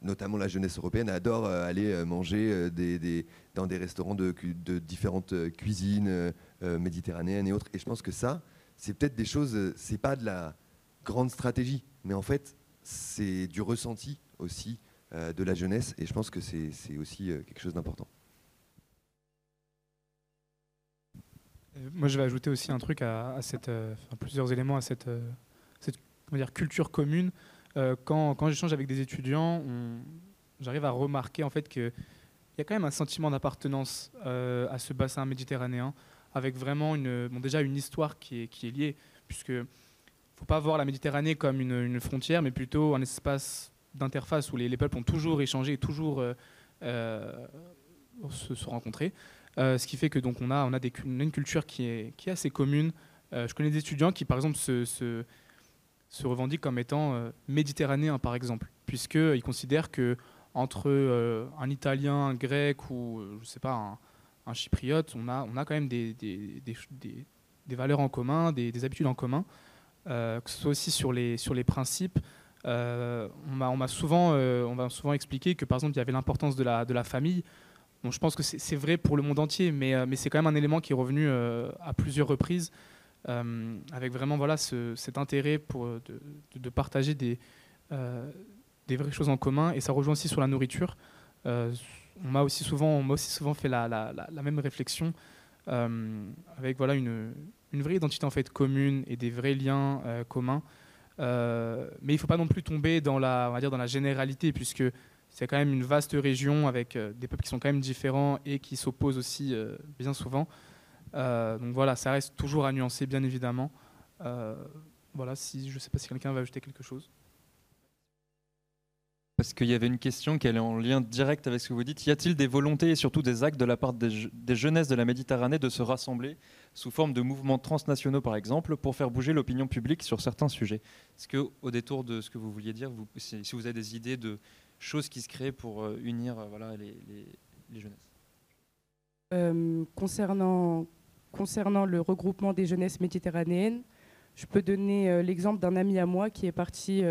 notamment la jeunesse européenne, adore aller manger des, des, dans des restaurants de, de différentes cuisines méditerranéennes et autres. Et je pense que ça, c'est peut-être des choses, c'est pas de la grande stratégie, mais en fait, c'est du ressenti aussi euh, de la jeunesse, et je pense que c'est aussi euh, quelque chose d'important. Euh, moi, je vais ajouter aussi un truc à, cette, plusieurs éléments à cette, culture commune. quand, quand j'échange avec des étudiants, j'arrive à remarquer en fait qu'il y a quand même un sentiment d'appartenance à ce bassin méditerranéen, avec vraiment déjà une histoire qui est, qui est liée, puisque faut pas voir la Méditerranée comme une frontière, mais plutôt un espace d'interface où les, peuples ont toujours échangé et toujours euh, euh, se, se, rencontré. Euh, ce qui fait que donc on a, on a, une culture qui est, qui est assez commune. je connais des étudiants qui, par exemple, se, revendiquent comme étant méditerranéens, par exemple, puisqu'ils considèrent que entre un Italien, un Grec ou, je sais pas, un, Chypriote, on a, on a quand même des, des valeurs en commun, des, habitudes en commun, que ce soit aussi sur les, sur les principes. Euh, on m'a souvent, euh, souvent expliqué que par exemple il y avait l'importance de la, de la famille. je pense que c'est vrai pour le monde entier, mais, euh, mais c'est quand même un élément qui est revenu à plusieurs reprises. avec vraiment voilà, cet intérêt pour, de, partager des, des vraies choses en commun. Et ça rejoint aussi sur la nourriture. on m'a aussi, souvent, aussi souvent fait la, la, la, même réflexion avec voilà, une, une, vraie identité en fait, commune et des vrais liens communs. Mais il ne faut pas non plus tomber dans la, on va dire, dans la généralité, puisque c'est quand même une vaste région avec euh, des peuples qui sont quand même différents et qui s'opposent aussi euh, bien souvent. Euh, donc voilà, ça reste toujours à nuancer, bien évidemment. voilà, si, je ne sais pas si quelqu'un va ajouter quelque chose. Parce qu'il y avait une question qui est en lien direct avec ce que vous dites. Y a-t-il des volontés et surtout des actes de la part des, des jeunesses de la Méditerranée de se rassembler sous forme de mouvements transnationaux, par exemple, pour faire bouger l'opinion publique sur certains sujets? Est-ce que, au détour de ce que vous vouliez dire, si vous avez des idées de, choses qui se créent pour euh, unir euh, les, les, jeunesses? Euh, concernant, concernant le regroupement des jeunesses méditerranéennes, je peux donner l'exemple d'un ami à moi qui est parti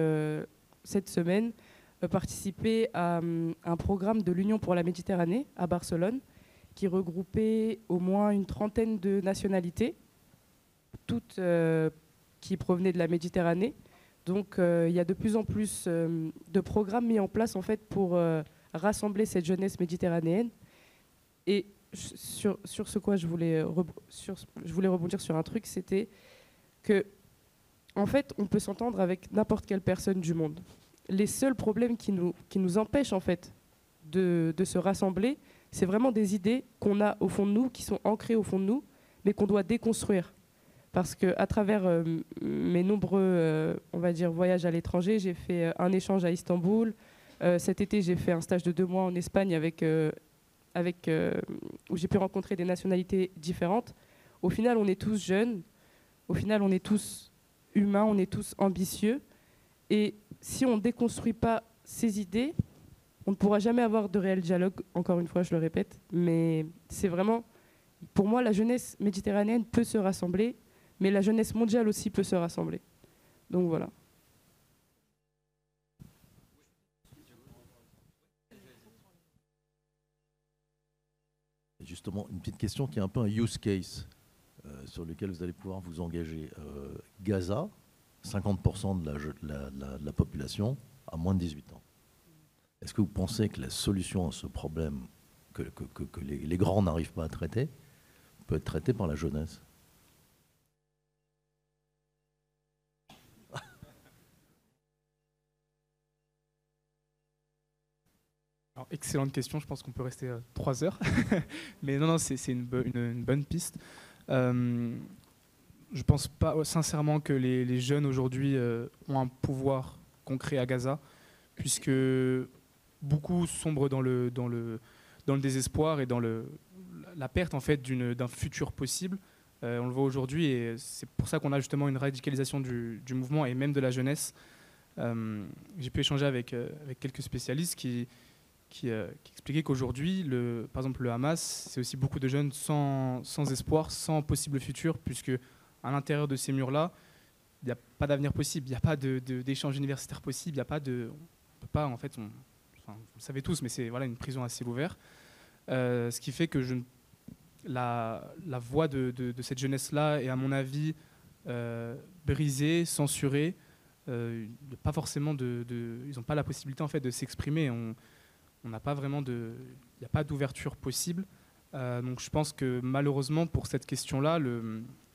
cette semaine participer à un programme de l'Union pour la Méditerranée à Barcelone qui regroupait au moins une trentaine de nationalités, toutes qui provenaient de la Méditerranée. Donc euh, il y a de plus en plus euh, de programmes mis en place en fait pour euh, rassembler cette jeunesse méditerranéenne. Et sur, ce quoi je voulais, je voulais rebondir sur un truc, c'était que en fait on peut s'entendre avec n'importe quelle personne du monde. Les seuls problèmes qui nous, qui nous empêchent en fait de, de se rassembler, c'est vraiment des idées qu'on a au fond de nous, qui sont ancrées au fond de nous, mais qu'on doit déconstruire parce qu'à travers euh, mes nombreux, euh, on va dire, voyages à l'étranger, j'ai fait euh, un échange à Istanbul. cet été, j'ai fait un stage de deux mois en Espagne avec, avec, où j'ai pu rencontrer des nationalités différentes. Au final, on est tous jeunes. Au final, on est tous humains, on est tous ambitieux. Et si on ne déconstruit pas ces idées, on ne pourra jamais avoir de réel dialogue, encore une fois, je le répète. Mais c'est vraiment, pour moi, la jeunesse méditerranéenne peut se rassembler mais la jeunesse mondiale aussi peut se rassembler. Donc voilà. Justement, une petite question qui est un peu un use case euh, sur lequel vous allez pouvoir vous engager. Euh, Gaza, 50% de la, population a moins de 18 ans. Est-ce que vous pensez que la solution à ce problème que, les grands n'arrivent pas à traiter peut être traitée par la jeunesse? Excellente question, je pense qu'on peut rester euh, trois heures. [LAUGHS] Mais non, non, c'est une, une, bonne piste. Euh, je pense pas sincèrement que les, jeunes aujourd'hui euh, ont un pouvoir concret à Gaza, puisque beaucoup sombrent dans le, dans le, dans le désespoir et dans le, la perte en fait d'un futur possible. on le voit aujourd'hui et c'est pour ça qu'on a justement une radicalisation du, du, mouvement et même de la jeunesse. J'ai pu échanger avec, avec quelques spécialistes qui, euh, qui, qu'aujourd'hui, par exemple, le Hamas, c'est aussi beaucoup de jeunes sans, sans, espoir, sans possible futur, puisque à l'intérieur de ces murs-là, il n'y a pas d'avenir possible, il n'y a pas d'échange de, universitaire possible, il n'y a pas de. On peut pas, en fait, on, vous le savez tous, mais c'est voilà, une prison à ciel ouvert. Euh, ce qui fait que la, voix de, de cette jeunesse-là est, à mon avis, euh, brisée, censurée. pas forcément de, ils n'ont pas la possibilité en fait de s'exprimer on n'a pas vraiment de, il n'y a pas d'ouverture possible. Euh, donc je pense que malheureusement pour cette question-là,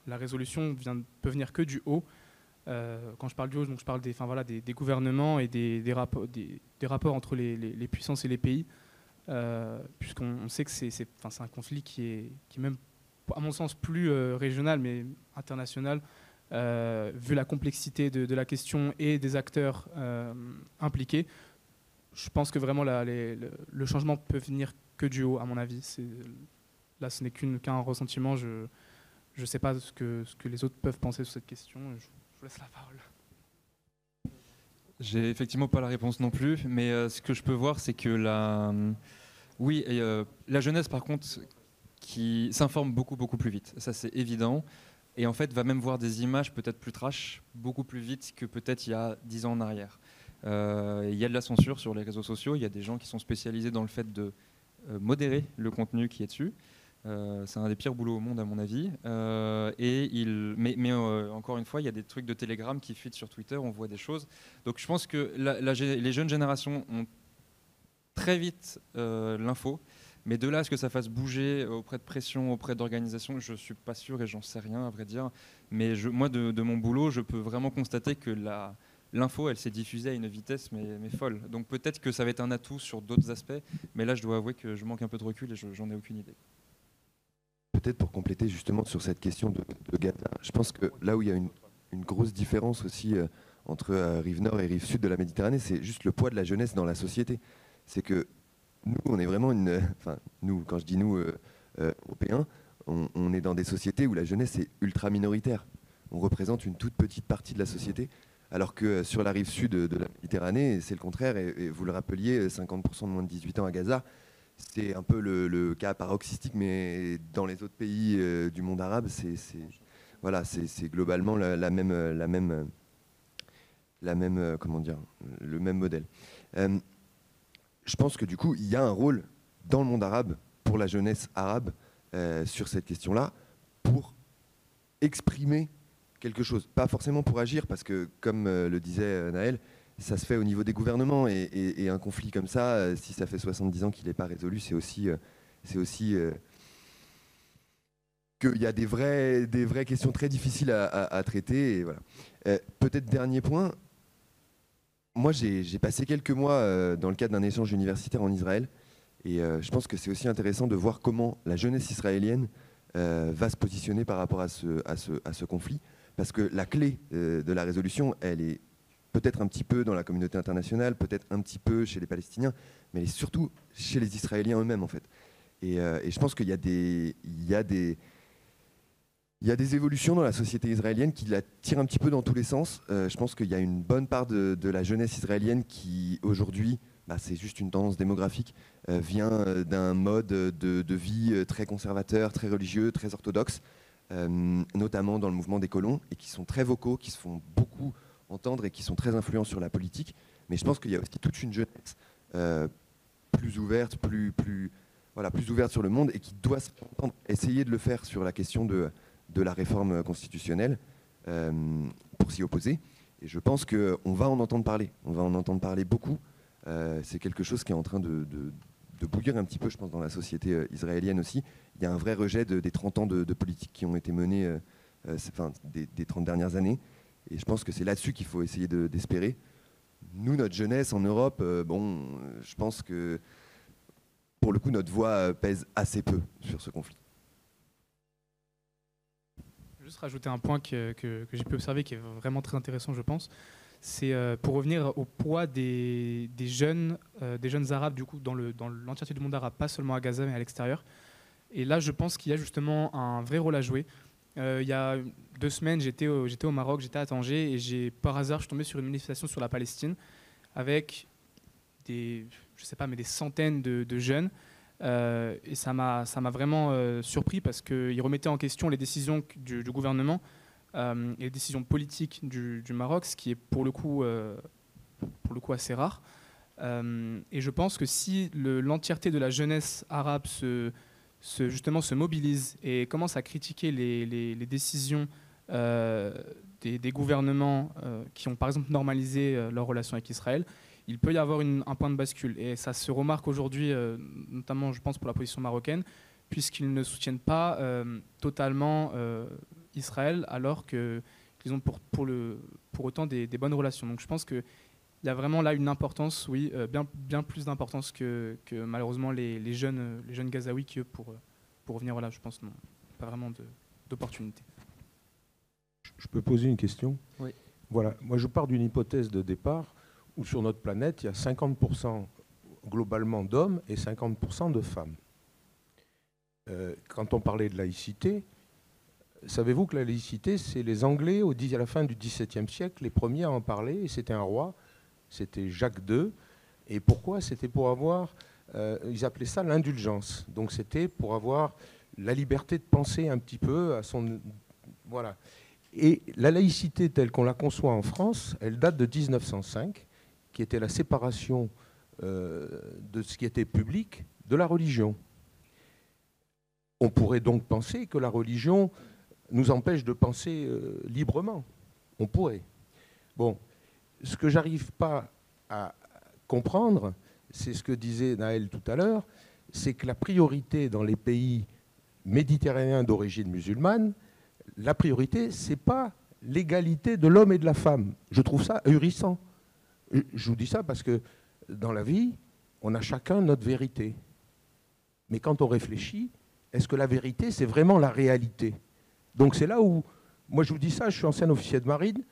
la résolution vient, peut venir que du haut. Euh, quand je parle du haut, je parle des, gouvernements et des, rapports entre les, puissances et les pays, euh, puisqu'on sait que c'est un conflit qui est, même, à mon sens, plus régional, mais international, vu la complexité de, la question et des acteurs impliqués je pense que vraiment le changement peut venir que du haut, à mon avis. Là, ce n'est qu'un ressentiment. Ne sais pas ce que, les autres peuvent penser sur cette question. Je, vous laisse la parole. J'ai effectivement pas la réponse non plus, mais euh, ce que je peux voir, c'est que la, oui, euh, la jeunesse, par contre, qui s'informe beaucoup, beaucoup plus vite. Ça, c'est évident. Et en fait, va même voir des images peut-être plus trash, beaucoup plus vite que peut-être il y a dix ans en arrière. Euh, il y a de la censure sur les réseaux sociaux, il y a des gens qui sont spécialisés dans le fait de euh, modérer le contenu qui est dessus. Euh, c'est un des pires boulots au monde à mon avis. Euh, et il, mais, euh, encore une fois, il y a des trucs de Telegram qui fuitent sur Twitter, on voit des choses. Donc je pense que les jeunes générations ont très vite l'info. Mais de là à ce que ça fasse bouger auprès de pression, auprès d'organisations, je suis pas sûr et j'en sais rien à vrai dire. Mais moi, de, mon boulot, je peux vraiment constater que l'info, elle s'est diffusée à une vitesse mais folle. Donc peut-être que ça va être un atout sur d'autres aspects. Mais là, je dois avouer que je manque un peu de recul et je- j'en ai aucune idée. Peut-être pour compléter justement sur cette question de, Gaza, je pense que là où il y a une, grosse différence aussi euh, entre euh, rive nord et rive sud de la Méditerranée, c'est juste le poids de la jeunesse dans la société. C'est que nous, on est vraiment une. [LAUGHS] Enfin, nous, quand je dis nous, euh, Européens, on, est dans des sociétés où la jeunesse est ultra minoritaire. On représente une toute petite partie de la société, alors que sur la rive sud de, la Méditerranée, c'est le contraire. Et, vous le rappeliez, euh, 50% de moins de 18 ans à Gaza. C'est un peu le, cas paroxystique, mais dans les autres pays euh, du monde arabe, c'est voilà, globalement la, même, la même, la même, euh, comment dire, le même modèle. Euh, je pense que du coup, il y a un rôle dans le monde arabe pour la jeunesse arabe sur cette question-là, pour exprimer quelque chose, pas forcément pour agir, parce que comme le disait Naël, ça se fait au niveau des gouvernements et, un conflit comme ça, euh, si ça fait 70 ans qu'il n'est pas résolu, c'est aussi, euh, c'est aussi euh, qu'il y a des vraies, des vraies questions très difficiles à, traiter. Voilà. Peut-être dernier point. Moi, j'ai passé quelques mois dans le cadre d'un échange universitaire en Israël, et je pense que c'est aussi intéressant de voir comment la jeunesse israélienne va se positionner par rapport à ce, à ce, ce conflit, parce que la clé de la résolution, elle est peut-être un petit peu dans la communauté internationale, peut-être un petit peu chez les Palestiniens, mais surtout chez les Israéliens eux-mêmes en fait. Et, euh, et je pense qu'il y a des, il y a des, il y a des évolutions dans la société israélienne qui la tirent un petit peu dans tous les sens. Euh, je pense qu'il y a une bonne part de, la jeunesse israélienne qui aujourd'hui, bah, c'est juste une tendance démographique, euh, vient d'un mode de, vie très conservateur, très religieux, très orthodoxe, notamment dans le mouvement des colons, et qui sont très vocaux, qui se font beaucoup entendre et qui sont très influents sur la politique. Mais je pense qu'il y a aussi toute une jeunesse euh, plus ouverte, plus, plus, voilà, plus ouverte sur le monde et qui doit essayer de le faire sur la question de, de la réforme constitutionnelle euh, pour s'y opposer. Et je pense qu'on va en entendre parler. On va en entendre parler beaucoup. Euh, c'est quelque chose qui est en train de, de- bouillir un petit peu, je pense, dans la société israélienne aussi. Il y a un vrai rejet de- des 30 ans de, politique qui ont été menés, euh, enfin, des, des 30 dernières années. Et je pense que c'est là-dessus qu'il faut essayer de- d'espérer. Nous, notre jeunesse en Europe, euh, bon, je pense que pour le coup, notre voix euh, pèse assez peu sur ce conflit. Juste rajouter un point que, j'ai pu observer qui est vraiment très intéressant, je pense. C'est euh, pour revenir au poids des, jeunes, des jeunes arabes du coup dans le dans l'entièreté du monde arabe, pas seulement à Gaza mais à l'extérieur. Et là, je pense qu'il y a justement un vrai rôle à jouer. Euh, il y a deux semaines, j'étais au, Maroc, j'étais à Tanger et par hasard, je suis tombé sur une manifestation sur la Palestine avec des, je sais pas, mais des centaines de, jeunes. Euh, et ça m'a, vraiment euh, surpris parce qu'ils remettaient en question les décisions du, gouvernement et les décisions politiques du, Maroc, ce qui est pour le coup, pour le coup assez rare. Et je pense que si le- l'entièreté de la jeunesse arabe se, se- justement se mobilise et commence à critiquer les, les- décisions euh, des, des gouvernements euh, qui ont par exemple normalisé euh, leurs relations avec Israël, il peut y avoir un point de bascule. Et ça se remarque aujourd'hui, notamment je pense pour la position marocaine, puisqu'ils ne soutiennent pas totalement Israël alors que- qu'ils ont pour, pour, le, pour autant des, des bonnes relations. Donc je pense qu'il y a vraiment là une importance, oui, euh, bien, bien plus d'importance que, que malheureusement les, les jeunes, les jeunes Gazaouis qui, eux, pour, euh, pour revenir, voilà, je pense, n'ont pas vraiment d'opportunité. Je peux poser une question? Oui. Voilà, moi je pars d'une hypothèse de départ où sur notre planète, il y a 50% globalement d'hommes et 50% de femmes. Euh, quand on parlait de laïcité, savez-vous que la laïcité, c'est les Anglais au à la fin du XVIIe siècle, les premiers à en parler, et c'était un roi, c'était Jacques II. Et pourquoi C'était pour avoir, euh, ils appelaient ça l'indulgence. Donc c'était pour avoir la liberté de penser un petit peu à son... Voilà. Et la laïcité telle qu'on la conçoit en France, elle date de 1905, qui était la séparation euh, de ce qui était public de la religion. On pourrait donc penser que la religion nous empêche de penser euh, librement. On pourrait. Bon, ce que j'arrive pas à comprendre, c'est ce que disait Naël tout à l'heure, c'est que la priorité dans les pays méditerranéens d'origine musulmane, la priorité, c'est pas l'égalité de l'homme et de la femme. Je trouve ça ahurissant. Je vous dis ça parce que dans la vie, on a chacun notre vérité. Mais quand on réfléchit, est-ce que la vérité, c'est vraiment la réalité? Donc c'est là où, moi je vous dis ça, je suis ancien officier de marine,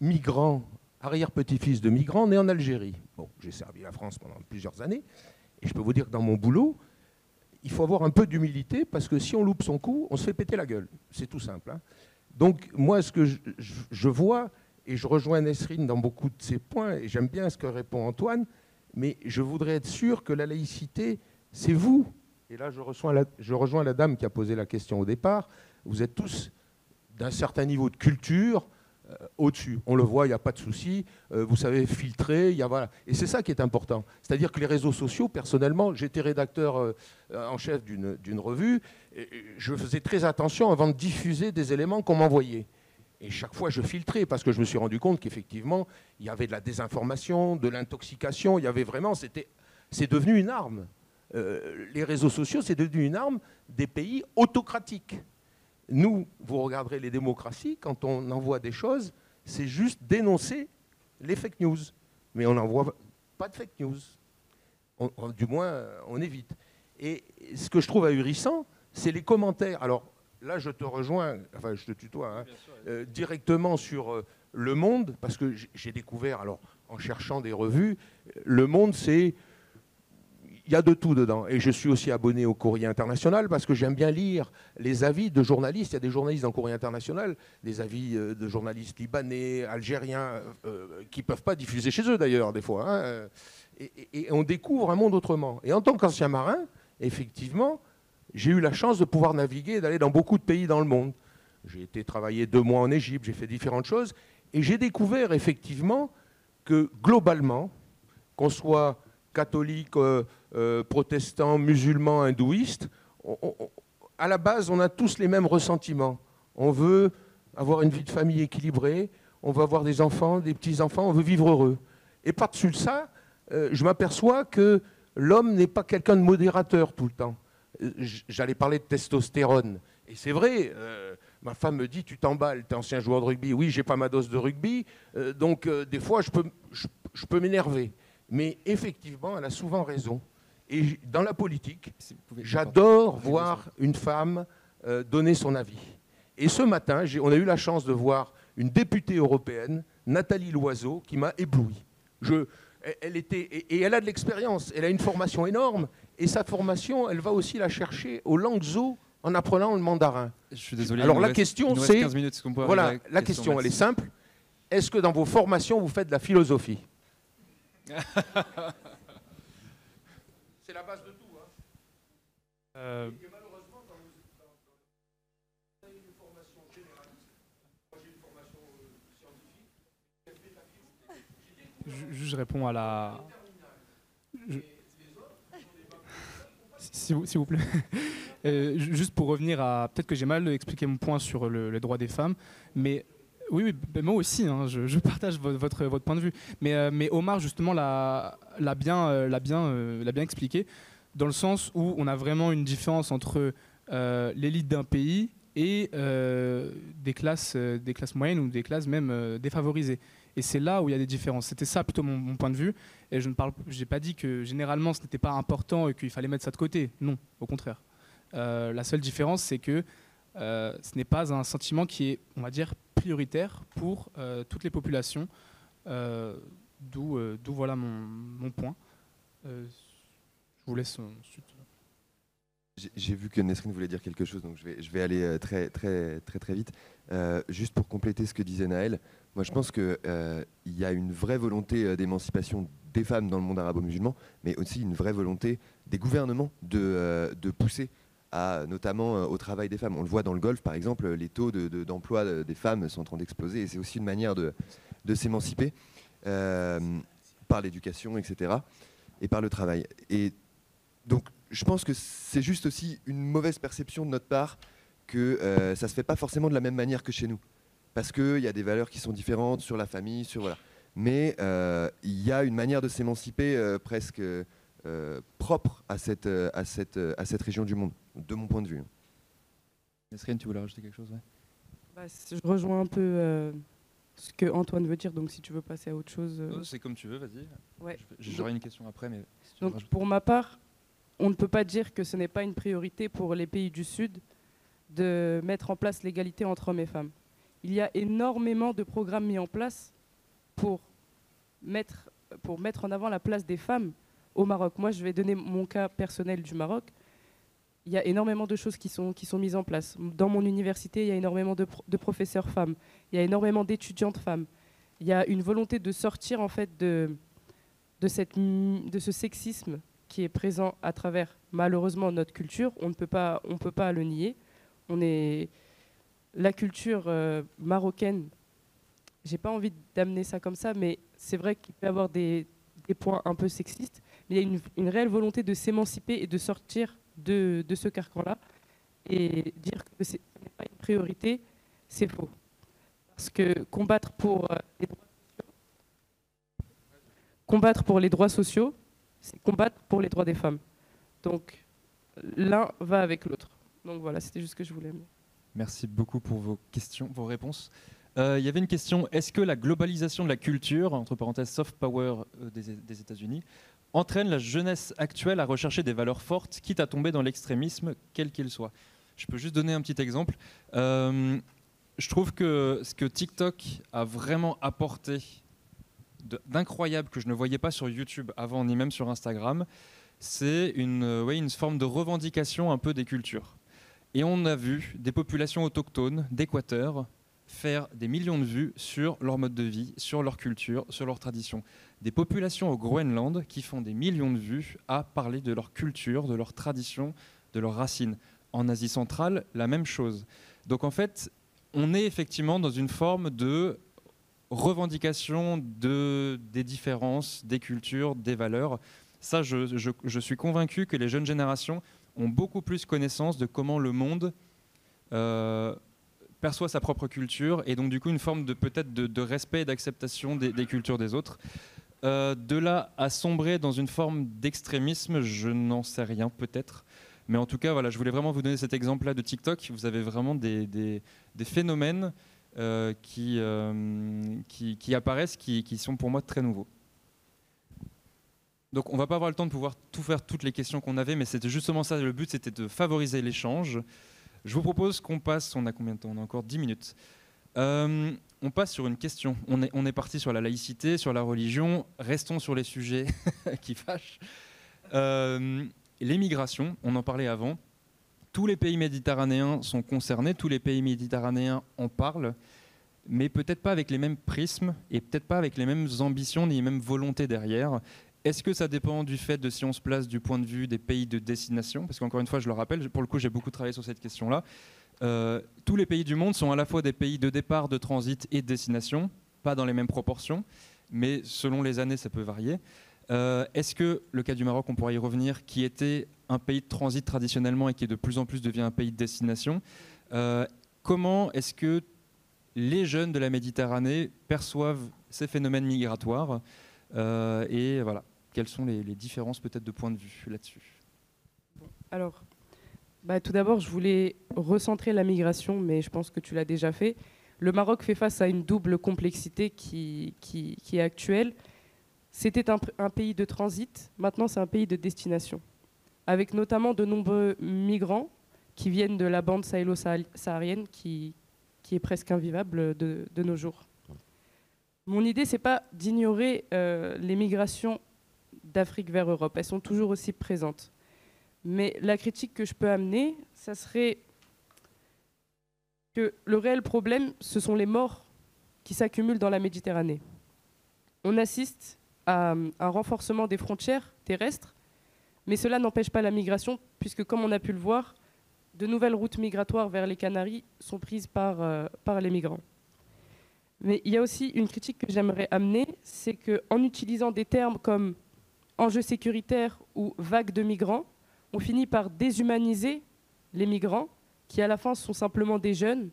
migrant, arrière-petit-fils de migrant, né en Algérie. Bon, j'ai servi la France pendant plusieurs années, et je peux vous dire que dans mon boulot, il faut avoir un peu d'humilité, parce que si on loupe son coup, on se fait péter la gueule. C'est tout simple. Hein. Donc moi, ce que je, vois, et je rejoins Nesrine dans beaucoup de ces points, et j'aime bien ce que répond Antoine, mais je voudrais être sûr que la laïcité, c'est vous. Et là, je rejoins, la, dame qui a posé la question au départ. Vous êtes tous d'un certain niveau de culture, au-dessus. On le voit, il n'y a pas de souci. Euh, vous savez filtrer, il y a voilà. Et c'est ça qui est important. C'est-à-dire que les réseaux sociaux, personnellement, j'étais rédacteur euh, en chef d'une revue. Je faisais très attention avant de diffuser des éléments qu'on m'envoyait. Et chaque fois, je filtrais parce que je me suis rendu compte qu'effectivement, il y avait de la désinformation, de l'intoxication. Il y avait vraiment, c'est devenu une arme. les réseaux sociaux, c'est devenu une arme des pays autocratiques. Nous, vous regarderez les démocraties, quand on envoie des choses, c'est juste dénoncer les fake news. Mais on n'envoie pas de fake news. du moins, on évite. Et ce que je trouve ahurissant, c'est les commentaires. Alors là, je te rejoins, enfin je te tutoie, hein, euh, directement sur euh, Le Monde, parce que j'ai découvert, alors en cherchant des revues, Le Monde, c'est il y a de tout dedans. Et je suis aussi abonné au Courrier International parce que j'aime bien lire les avis de journalistes. Il y a des journalistes dans le Courrier International, des avis euh, de journalistes libanais, algériens, euh, qui ne peuvent pas diffuser chez eux d'ailleurs, des fois. Hein. Et, on découvre un monde autrement. Et en tant qu'ancien marin, effectivement, j'ai eu la chance de pouvoir naviguer et d'aller dans beaucoup de pays dans le monde. J'ai été travailler deux mois en Égypte, j'ai fait différentes choses. Et j'ai découvert effectivement que globalement, qu'on soit catholique, euh, euh, protestants, musulmans, hindouistes, à la base, on a tous les mêmes ressentiments. On veut avoir une vie de famille équilibrée, on veut avoir des enfants, des petits-enfants, on veut vivre heureux. Et par-dessus ça, euh, je m'aperçois que l'homme n'est pas quelqu'un de modérateur tout le temps. Euh, j'allais parler de testostérone. Et c'est vrai, ma femme me dit, tu t'emballes, tu es ancien joueur de rugby. Oui, j'ai pas ma dose de rugby, donc des fois, je peux m'énerver. Mais effectivement, elle a souvent raison. Et dans la politique, j'adore voir une femme euh, donner son avis. Et ce matin, on a eu la chance de voir une députée européenne, Nathalie Loiseau, qui m'a ébloui. Je, elle était, et, elle a de l'expérience, elle a une formation énorme, et sa formation, elle va aussi la chercher aux langues eaux en apprenant le mandarin. Je suis désolé. Alors la question, c'est, voilà, la question, elle est simple. Est-ce que dans vos formations, vous faites de la philosophie? [LAUGHS] la base de tout. Hein. Euh... Et malheureusement, dans, dans, dans, une formation généraliste, moi j'ai une formation euh, scientifique. Je, je réponds à la. Je... S'il vous, vous, plaît. [LAUGHS] euh, juste pour revenir à. Peut-être que j'ai mal expliqué mon point sur le, les droits des femmes, mais oui, oui moi aussi, hein, je, partage votre, point de vue. Mais, euh, Omar, justement, l'a bien, euh, euh, bien expliqué, dans le sens où on a vraiment une différence entre l'élite d'un pays et des, classes, des classes moyennes ou des classes même défavorisées. Et c'est là où il y a des différences. C'était ça plutôt mon, point de vue. Et je n'ai pas dit que généralement ce n'était pas important et qu'il fallait mettre ça de côté. Non, au contraire. la seule différence, c'est que ce n'est pas un sentiment qui est, on va dire, prioritaire pour euh, toutes les populations. Euh, euh, d'où voilà mon, point. je vous laisse ensuite. J'ai vu que Nesrine voulait dire quelque chose, donc je vais, je vais aller très, très, très, très vite. juste pour compléter ce que disait Naël, moi je pense qu'il il y a une vraie volonté d'émancipation des femmes dans le monde arabo-musulman, mais aussi une vraie volonté des gouvernements de, de pousser notamment euh, au travail des femmes. On le voit dans le golf, par exemple, les taux d'emploi de, des femmes sont en train d'exploser et c'est aussi une manière de, s'émanciper euh, par l'éducation, etc. et par le travail. Et donc, je pense que c'est juste aussi une mauvaise perception de notre part que euh, ça se fait pas forcément de la même manière que chez nous. Parce qu'il y a des valeurs qui sont différentes sur la famille, sur voilà. Mais euh, il y a une manière de s'émanciper euh, presque euh, propre à cette, euh, à, cette, euh, à cette région du monde, de mon point de vue. Nesrine, tu voulais rajouter quelque chose ouais? Bah, je rejoins un peu euh, ce que Antoine veut dire, donc si tu veux passer à autre chose. euh, C'est comme tu veux, vas-y. Ouais. J'aurai une question après, mais. si Donc pour ma part, on ne peut pas dire que ce n'est pas une priorité pour les pays du Sud de mettre en place l'égalité entre hommes et femmes. Il y a énormément de programmes mis en place pour mettre, pour mettre en avant la place des femmes au Maroc. Moi, je vais donner mon cas personnel du Maroc. Il y a énormément de choses qui sont, qui sont mises en place. Dans mon université, il y a énormément de, pro- de professeurs femmes. Il y a énormément d'étudiantes femmes. Il y a une volonté de sortir en fait de, de, cette, de ce sexisme qui est présent à travers malheureusement notre culture. On ne peut pas, on peut pas le nier. On est la culture euh, marocaine. J'ai pas envie d'amener ça comme ça, mais c'est vrai qu'il peut y avoir des, des points un peu sexistes. Il y a une, réelle volonté de s'émanciper et de sortir de, ce carcan-là. Et dire que ce n'est pas une priorité, c'est faux. Parce que combattre pour euh, les droits sociaux, combattre pour les droits sociaux, c'est combattre pour les droits des femmes. Donc l'un va avec l'autre. Donc voilà, c'était juste ce que je voulais. Merci beaucoup pour vos questions, vos réponses. Euh, Il y avait une question est-ce que la globalisation de la culture, entre parenthèses soft power euh, des États-Unis, entraîne la jeunesse actuelle à rechercher des valeurs fortes, quitte à tomber dans l'extrémisme, quel qu'il soit Je peux juste donner un petit exemple. Euh, je trouve que ce que TikTok a vraiment apporté d'incroyable que je ne voyais pas sur YouTube avant ni même sur Instagram, c'est une, euh, ouais, une forme de revendication un peu des cultures. Et on a vu des populations autochtones d'Équateur faire des millions de vues sur leur mode de vie, sur leur culture, sur leur tradition. Des populations au Groenland qui font des millions de vues à parler de leur culture, de leur tradition, de leurs racines. En Asie centrale, la même chose. Donc en fait, on est effectivement dans une forme de revendication de, des différences, des cultures, des valeurs. Ça, je, suis convaincu que les jeunes générations ont beaucoup plus connaissance de comment le monde euh, perçoit sa propre culture et donc du coup une forme de peut-être de, respect et d'acceptation des, cultures des autres. Euh, de là à sombrer dans une forme d'extrémisme, je n'en sais rien peut-être. Mais en tout cas, voilà, je voulais vraiment vous donner cet exemple-là de TikTok. Vous avez vraiment des, des- des phénomènes euh, qui, euh, qui, qui apparaissent, qui, qui sont pour moi très nouveaux. Donc on va pas avoir le temps de pouvoir tout faire toutes les questions qu'on avait, mais c'était justement ça, le but c'était de favoriser l'échange. Je vous propose qu'on passe, on a combien de temps? On a encore 10 minutes. Euh, on passe sur une question. On est, parti sur la laïcité, sur la religion, restons sur les sujets [LAUGHS] qui fâchent. Euh, les migrations, on en parlait avant. Tous les pays méditerranéens sont concernés, tous les pays méditerranéens en parlent, mais peut-être pas avec les mêmes prismes et peut-être pas avec les mêmes ambitions ni les mêmes volontés derrière. Est-ce que ça dépend du fait de si on se place du point de vue des pays de destination? Parce qu'encore une fois, je le rappelle, pour le coup, j'ai beaucoup travaillé sur cette question-là. Euh, tous les pays du monde sont à la fois des pays de départ, de transit et de destination, pas dans les mêmes proportions, mais selon les années, ça peut varier. Euh, Est-ce que le cas du Maroc, on pourrait y revenir, qui était un pays de transit traditionnellement et qui de plus en plus devient un pays de destination, euh, comment est-ce que les jeunes de la Méditerranée perçoivent ces phénomènes migratoires et voilà, quelles sont les, les différences peut-être de point de vue là-dessus? Alors, bah, tout d'abord, je voulais recentrer la migration, mais je pense que tu l'as déjà fait. Le Maroc fait face à une double complexité qui, qui, qui est actuelle. C'était un, pays de transit, maintenant c'est un pays de destination, avec notamment de nombreux migrants qui viennent de la bande sahélo-saharienne qui, qui est presque invivable de, de nos jours. Mon idée, c'est pas d'ignorer euh, les migrations d'Afrique vers Europe. Elles sont toujours aussi présentes. Mais la critique que je peux amener, ça serait que le réel problème, ce sont les morts qui s'accumulent dans la Méditerranée. On assiste à un renforcement des frontières terrestres, mais cela n'empêche pas la migration, puisque comme on a pu le voir, de nouvelles routes migratoires vers les Canaries sont prises par, euh, par les migrants. Mais il y a aussi une critique que j'aimerais amener, c'est qu'en utilisant des termes comme enjeux sécuritaires ou vagues de migrants, on finit par déshumaniser les migrants, qui à la fin sont simplement des jeunes,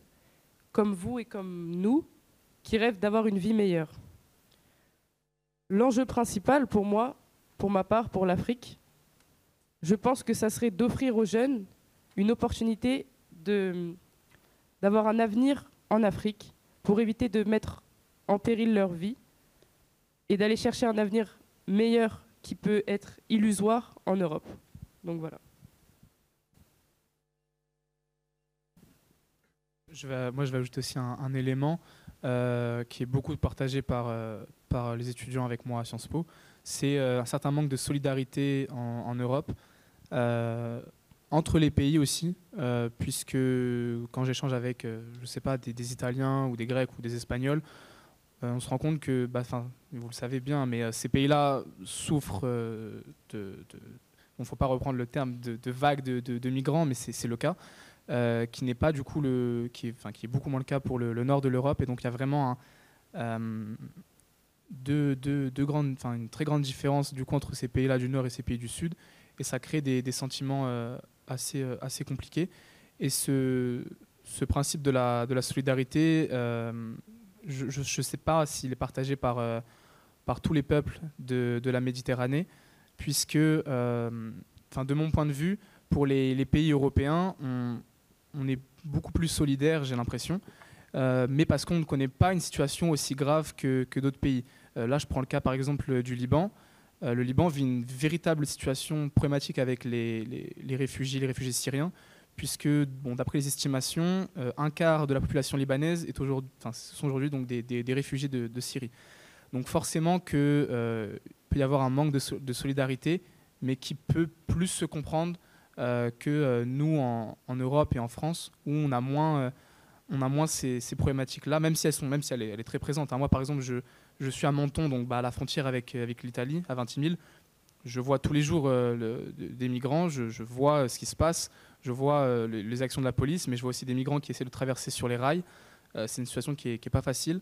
comme vous et comme nous, qui rêvent d'avoir une vie meilleure. L'enjeu principal pour moi, pour ma part, pour l'Afrique, je pense que ça serait d'offrir aux jeunes une opportunité d'avoir un avenir en Afrique pour éviter de mettre en péril leur vie et d'aller chercher un avenir meilleur qui peut être illusoire en Europe. Donc voilà. Moi, je vais ajouter aussi un, élément euh, qui est beaucoup partagé par, euh, par les étudiants avec moi à Sciences Po. C'est euh, un certain manque de solidarité en, Europe, entre les pays aussi, puisque quand j'échange avec, je sais pas, des, Italiens ou des Grecs ou des Espagnols, on se rend compte que, bah, vous le savez bien, mais ces pays-là souffrent de, il ne faut pas reprendre le terme de, vague de, migrants, mais c'est le cas. Euh, qui n'est pas du coup le, est, enfin, qui est beaucoup moins le cas pour le, nord de l'Europe. Et donc il y a vraiment une très grande différence du coup entre ces pays-là du nord et ces pays du sud. Et ça crée des, sentiments euh, assez, euh, compliqués. Et ce, principe de de la solidarité, je ne sais pas s'il est partagé par, par tous les peuples de, de la Méditerranée, puisque, enfin, de mon point de vue, pour les, les pays européens, on, est beaucoup plus solidaire, j'ai l'impression, euh, mais parce qu'on ne connaît pas une situation aussi grave que, d'autres pays. Euh, là, je prends le cas par exemple du Liban. Euh, le Liban vit une véritable situation problématique avec les, réfugiés, les réfugiés syriens, puisque, bon, d'après les estimations, un quart de la population libanaise est aujourd'hui, sont aujourd'hui donc des, réfugiés de, Syrie. Donc forcément qu'il peut y avoir un manque de, de, solidarité, mais qui peut plus se comprendre euh, que euh, nous en, Europe et en France, où on a moins, euh, on a moins ces, problématiques-là, même si elles sont, même si elle est, très présente. Hein. Moi, par exemple, je, je suis à Menton, donc bah, à la frontière avec, avec l'Italie, à 20 000. Je vois tous les jours des migrants, je, vois ce qui se passe, je vois les, actions de la police, mais je vois aussi des migrants qui essaient de traverser sur les rails. c'est une situation qui n'est pas facile.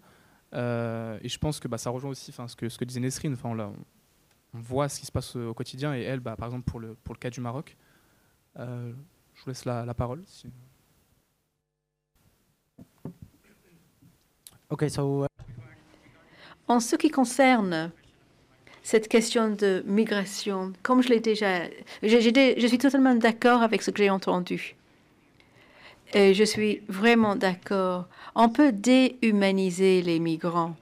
et je pense que bah, ça rejoint aussi ce que, ce que disait Nesrine. Enfin, on, on, voit ce qui se passe au quotidien. Et elle, bah, par exemple, pour le, pour le cas du Maroc, euh, je vous laisse la, parole. Uh, en ce qui concerne cette question de migration, comme je l'ai déjà, je suis totalement d'accord avec ce que j'ai entendu. Et je suis vraiment d'accord. On peut déhumaniser les migrants.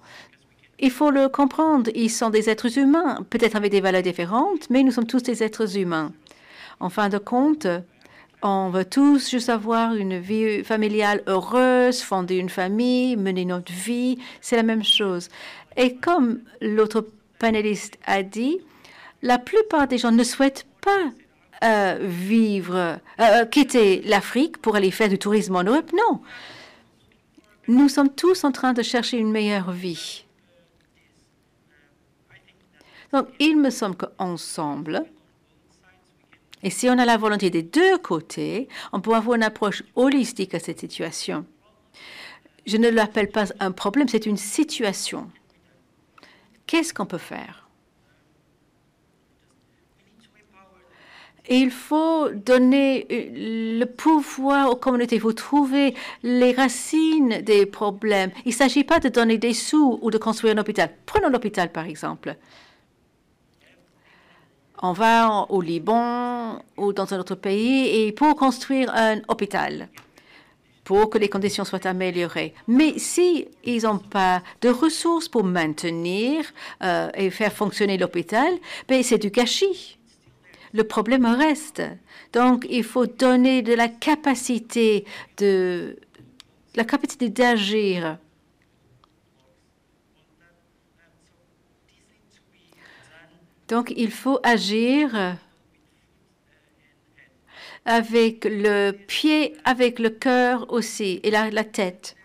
Il faut le comprendre. Ils sont des êtres humains, peut-être avec des valeurs différentes, mais nous sommes tous des êtres humains. En fin de compte, on veut tous juste avoir une vie familiale heureuse, fonder une famille, mener notre vie. C'est la même chose. Et comme l'autre panéliste a dit, la plupart des gens ne souhaitent pas euh, vivre, euh, quitter l'Afrique pour aller faire du tourisme en Europe. Non. Nous sommes tous en train de chercher une meilleure vie. Donc, il me semble qu'ensemble, et si on a la volonté des deux côtés, on peut avoir une approche holistique à cette situation. Je ne l'appelle pas un problème, c'est une situation. Qu'est-ce qu'on peut faire? Il faut donner euh, le pouvoir aux communautés. Il faut trouver les racines des problèmes. Il ne s'agit pas de donner des sous ou de construire un hôpital. Prenons l'hôpital, par exemple. On va au Liban ou dans un autre pays et pour construire un hôpital, pour que les conditions soient améliorées. Mais si ils n'ont pas de ressources pour maintenir euh, et faire fonctionner l'hôpital, ben c'est du gâchis. Le problème reste. Donc, il faut donner de la capacité de la capacité d'agir Donc, il faut agir avec le pied, avec le cœur aussi, et la, tête.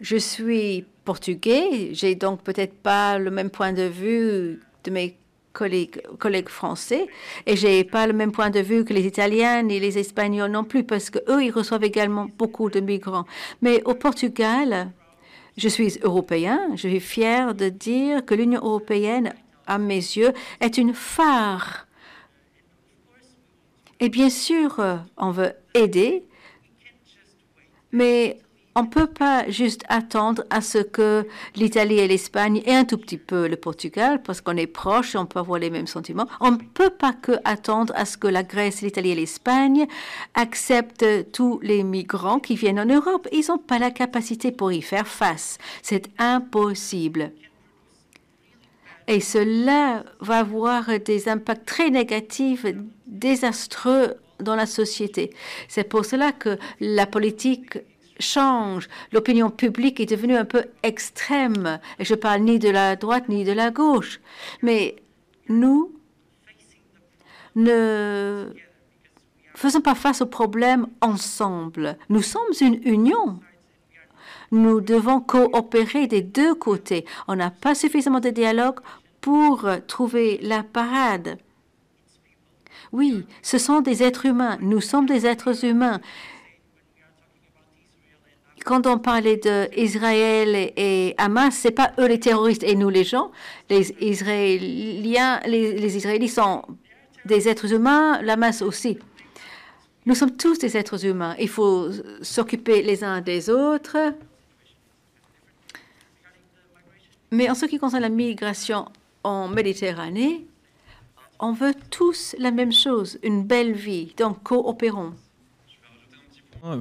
Je suis portugais, j'ai donc peut-être pas le même point de vue de mes collègues, collègues français, et j'ai pas le même point de vue que les Italiens ni les Espagnols non plus, parce que eux ils reçoivent également beaucoup de migrants. Mais au Portugal, je suis européen, je suis fier de dire que l'Union européenne à mes yeux, est une phare. Et bien sûr, euh, on veut aider, mais on ne peut pas juste attendre à ce que l'Italie et l'Espagne et un tout petit peu le Portugal, parce qu'on est proche, on peut avoir les mêmes sentiments. On ne peut pas que attendre à ce que la Grèce, l'Italie et l'Espagne acceptent tous les migrants qui viennent en Europe. Ils n'ont pas la capacité pour y faire face. C'est impossible. Et cela va avoir des impacts très négatifs, désastreux dans la société. C'est pour cela que la politique change. L'opinion publique est devenue un peu extrême. Et je parle ni de la droite ni de la gauche. Mais nous ne faisons pas face aux problèmes ensemble. Nous sommes une union. Nous devons coopérer des deux côtés. On n'a pas suffisamment de dialogue pour trouver la parade. Oui, ce sont des êtres humains. Nous sommes des êtres humains quand on parlait d'Israël et Hamas, c'est pas eux les terroristes et nous les gens. Les Israéliens, les, Israéliens sont des êtres humains, l'Hamas aussi. Nous sommes tous des êtres humains. Il faut s'occuper les uns des autres. Mais en ce qui concerne la migration en Méditerranée, on veut tous la même chose, une belle vie. Donc coopérons.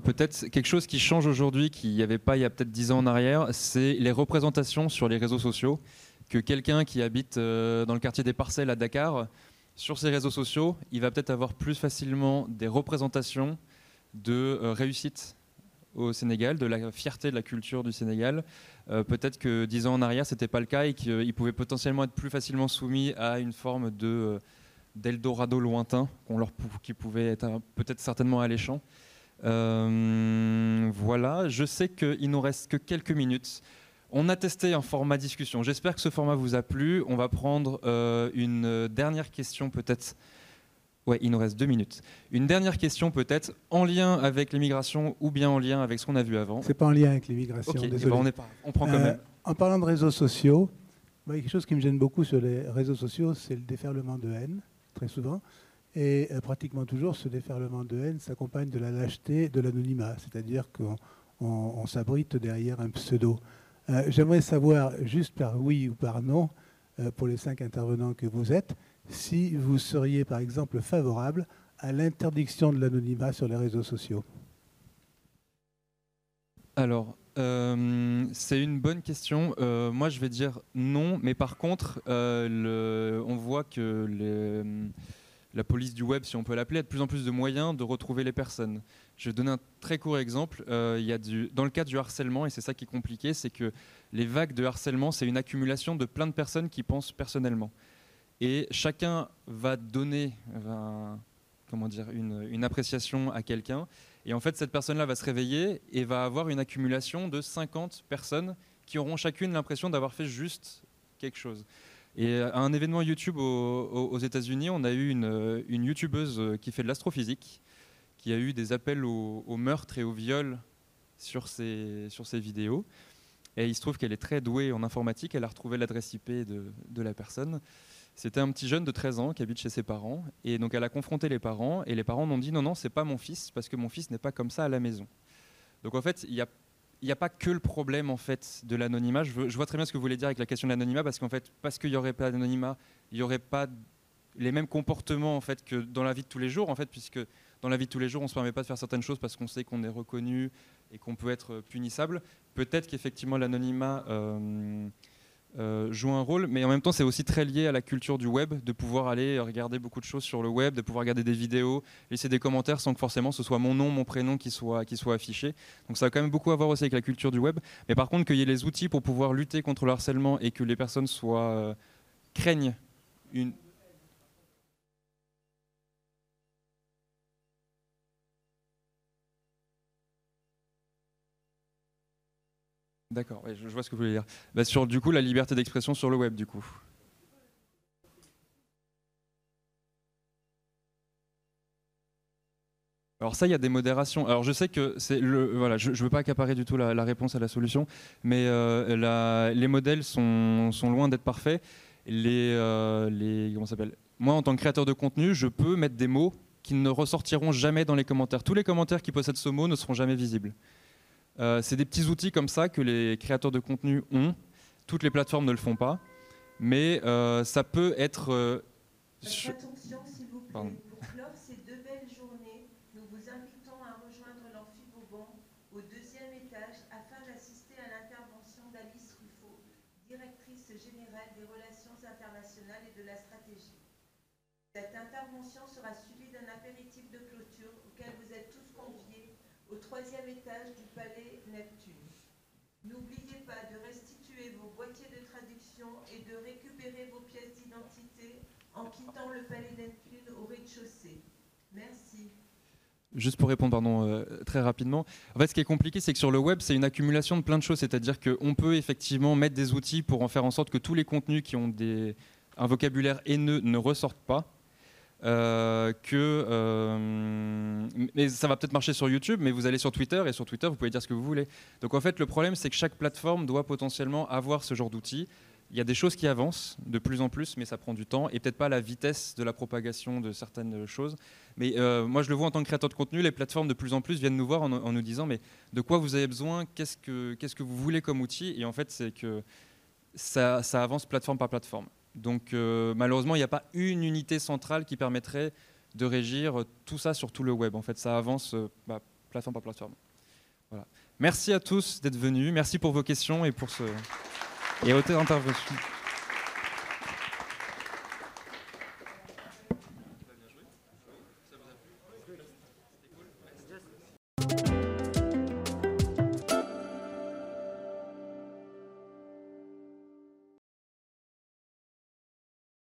Peut-être quelque chose qui change aujourd'hui, qu'il n'y avait pas il y a peut-être dix ans en arrière, c'est les représentations sur les réseaux sociaux. Que quelqu'un qui habite euh, dans le quartier des Parcelles à Dakar, sur ses réseaux sociaux, il va peut-être avoir plus facilement des représentations de euh, réussite au Sénégal, de la fierté de la culture du Sénégal. Euh, peut-être que dix ans en arrière, ce n'était pas le cas et qu'il pouvait potentiellement être plus facilement soumis à une forme de d'Eldorado lointain leur, qui pouvait être peut-être certainement alléchant. Euh, voilà, je sais qu'il nous reste que quelques minutes. On a testé un format discussion. J'espère que ce format vous a plu. On va prendre euh, une dernière question peut-être. Ouais, il nous reste deux minutes. Une dernière question peut-être en lien avec l'immigration ou bien en lien avec ce qu'on a vu avant. C'est pas en lien avec l'immigration. Eh ben, on, on prend quand euh, même. En parlant de réseaux sociaux, quelque chose qui me gêne beaucoup sur les réseaux sociaux, c'est le déferlement de haine, très souvent. Et euh, pratiquement toujours, ce déferlement de haine s'accompagne de la lâcheté, de l'anonymat, c'est-à-dire qu'on s'abrite derrière un pseudo. Euh, j'aimerais savoir, juste par oui ou par non, pour les cinq intervenants que vous êtes, si vous seriez par exemple favorable à l'interdiction de l'anonymat sur les réseaux sociaux. Alors, c'est une bonne question. moi, je vais dire non, mais par contre, on voit que la police du web, si on peut l'appeler, a de plus en plus de moyens de retrouver les personnes. Je vais donner un très court exemple. Euh, il y a du, dans le cas du harcèlement, et c'est ça qui est compliqué, c'est que les vagues de harcèlement, c'est une accumulation de plein de personnes qui pensent personnellement. Et chacun va donner comment dire, une, appréciation à quelqu'un. Et en fait, cette personne-là va se réveiller et va avoir une accumulation de 50 personnes qui auront chacune l'impression d'avoir fait juste quelque chose. Et à un événement YouTube aux, États-Unis, on a eu une, YouTubeuse qui fait de l'astrophysique, qui a eu des appels au, meurtre et au viol sur ses, sur ses vidéos. Et il se trouve qu'elle est très douée en informatique. Elle a retrouvé l'adresse IP de, de, la personne. C'était un petit jeune de 13 ans qui habite chez ses parents. Et donc elle a confronté les parents. Et les parents m'ont dit non, non, c'est pas mon fils, parce que mon fils n'est pas comme ça à la maison. Donc en fait, il y a n'y a pas que le problème en fait de l'anonymat. Je, vois très bien ce que vous voulez dire avec la question de l'anonymat, parce qu'en fait, parce qu'il n'y aurait pas d'anonymat, il n'y aurait pas les mêmes comportements en fait que dans la vie de tous les jours, en fait, puisque dans la vie de tous les jours, on ne se permet pas de faire certaines choses parce qu'on sait qu'on est reconnu et qu'on peut être punissable. Peut-être qu'effectivement l'anonymat euh, euh, joue un rôle, mais en même temps c'est aussi très lié à la culture du web, de pouvoir aller regarder beaucoup de choses sur le web, de pouvoir regarder des vidéos, laisser des commentaires sans que forcément ce soit mon nom, mon prénom qui soit, qui soit affiché. Donc ça a quand même beaucoup à voir aussi avec la culture du web. Mais par contre qu'il y ait les outils pour pouvoir lutter contre le harcèlement et que les personnes soient euh, craignent une, D'accord, je, vois ce que vous voulez dire. Bah, sur du coup la liberté d'expression sur le web, du coup. Alors ça, il y a des modérations. Alors je sais que c'est voilà, je ne veux pas accaparer du tout la, réponse à la solution, mais euh, les modèles sont, loin d'être parfaits. les, euh, comment s'appelle? Moi, en tant que créateur de contenu, je peux mettre des mots qui ne ressortiront jamais dans les commentaires. Tous les commentaires qui possèdent ce mot ne seront jamais visibles. Euh, c'est des petits outils comme ça que les créateurs de contenu ont. Toutes les plateformes ne le font pas, mais euh, ça peut être. euh, Attention, s'il vous plaît. Pardon. Pour clore ces deux belles journées, nous vous invitons à rejoindre l'amphi Bourbon au deuxième étage afin d'assister à l'intervention d'Alice Ruffo, directrice générale des relations internationales et de la stratégie. Cette intervention sera suivie d'un apéritif de clôture auquel vous êtes tous conviés au troisième étage du palais Neptune. N'oubliez pas de restituer vos boîtiers de traduction et de récupérer vos pièces d'identité le palais Neptune au rez-de-chaussée. Merci. Juste pour répondre pardon, euh, très rapidement. En fait, ce qui est compliqué, c'est que sur le web, c'est une accumulation de plein de choses. C'est-à-dire qu'on peut effectivement mettre des outils pour en faire en sorte que tous les contenus qui ont des, un vocabulaire haineux ne ressortent pas. Euh, que, euh, mais ça va peut-être marcher sur YouTube, mais vous allez sur Twitter et sur Twitter, vous pouvez dire ce que vous voulez. Donc en fait, le problème, c'est que chaque plateforme doit potentiellement avoir ce genre d'outils. Il y a des choses qui avancent de plus en plus, mais ça prend du temps et peut-être pas la vitesse de la propagation de certaines choses. Mais euh, moi, je le vois en tant que créateur de contenu, les plateformes de plus en plus viennent nous voir en, nous disant mais de quoi vous avez besoin, qu'est-ce que, vous voulez comme outil? Et en fait, c'est que ça, avance plateforme par plateforme. Donc euh, malheureusement, il n'y a pas une unité centrale qui permettrait de régir tout ça sur tout le web. En fait, ça avance euh, bah, plateforme par plateforme. Voilà. Merci à tous d'être venus. Merci pour vos questions et pour ce et autant d'interventions.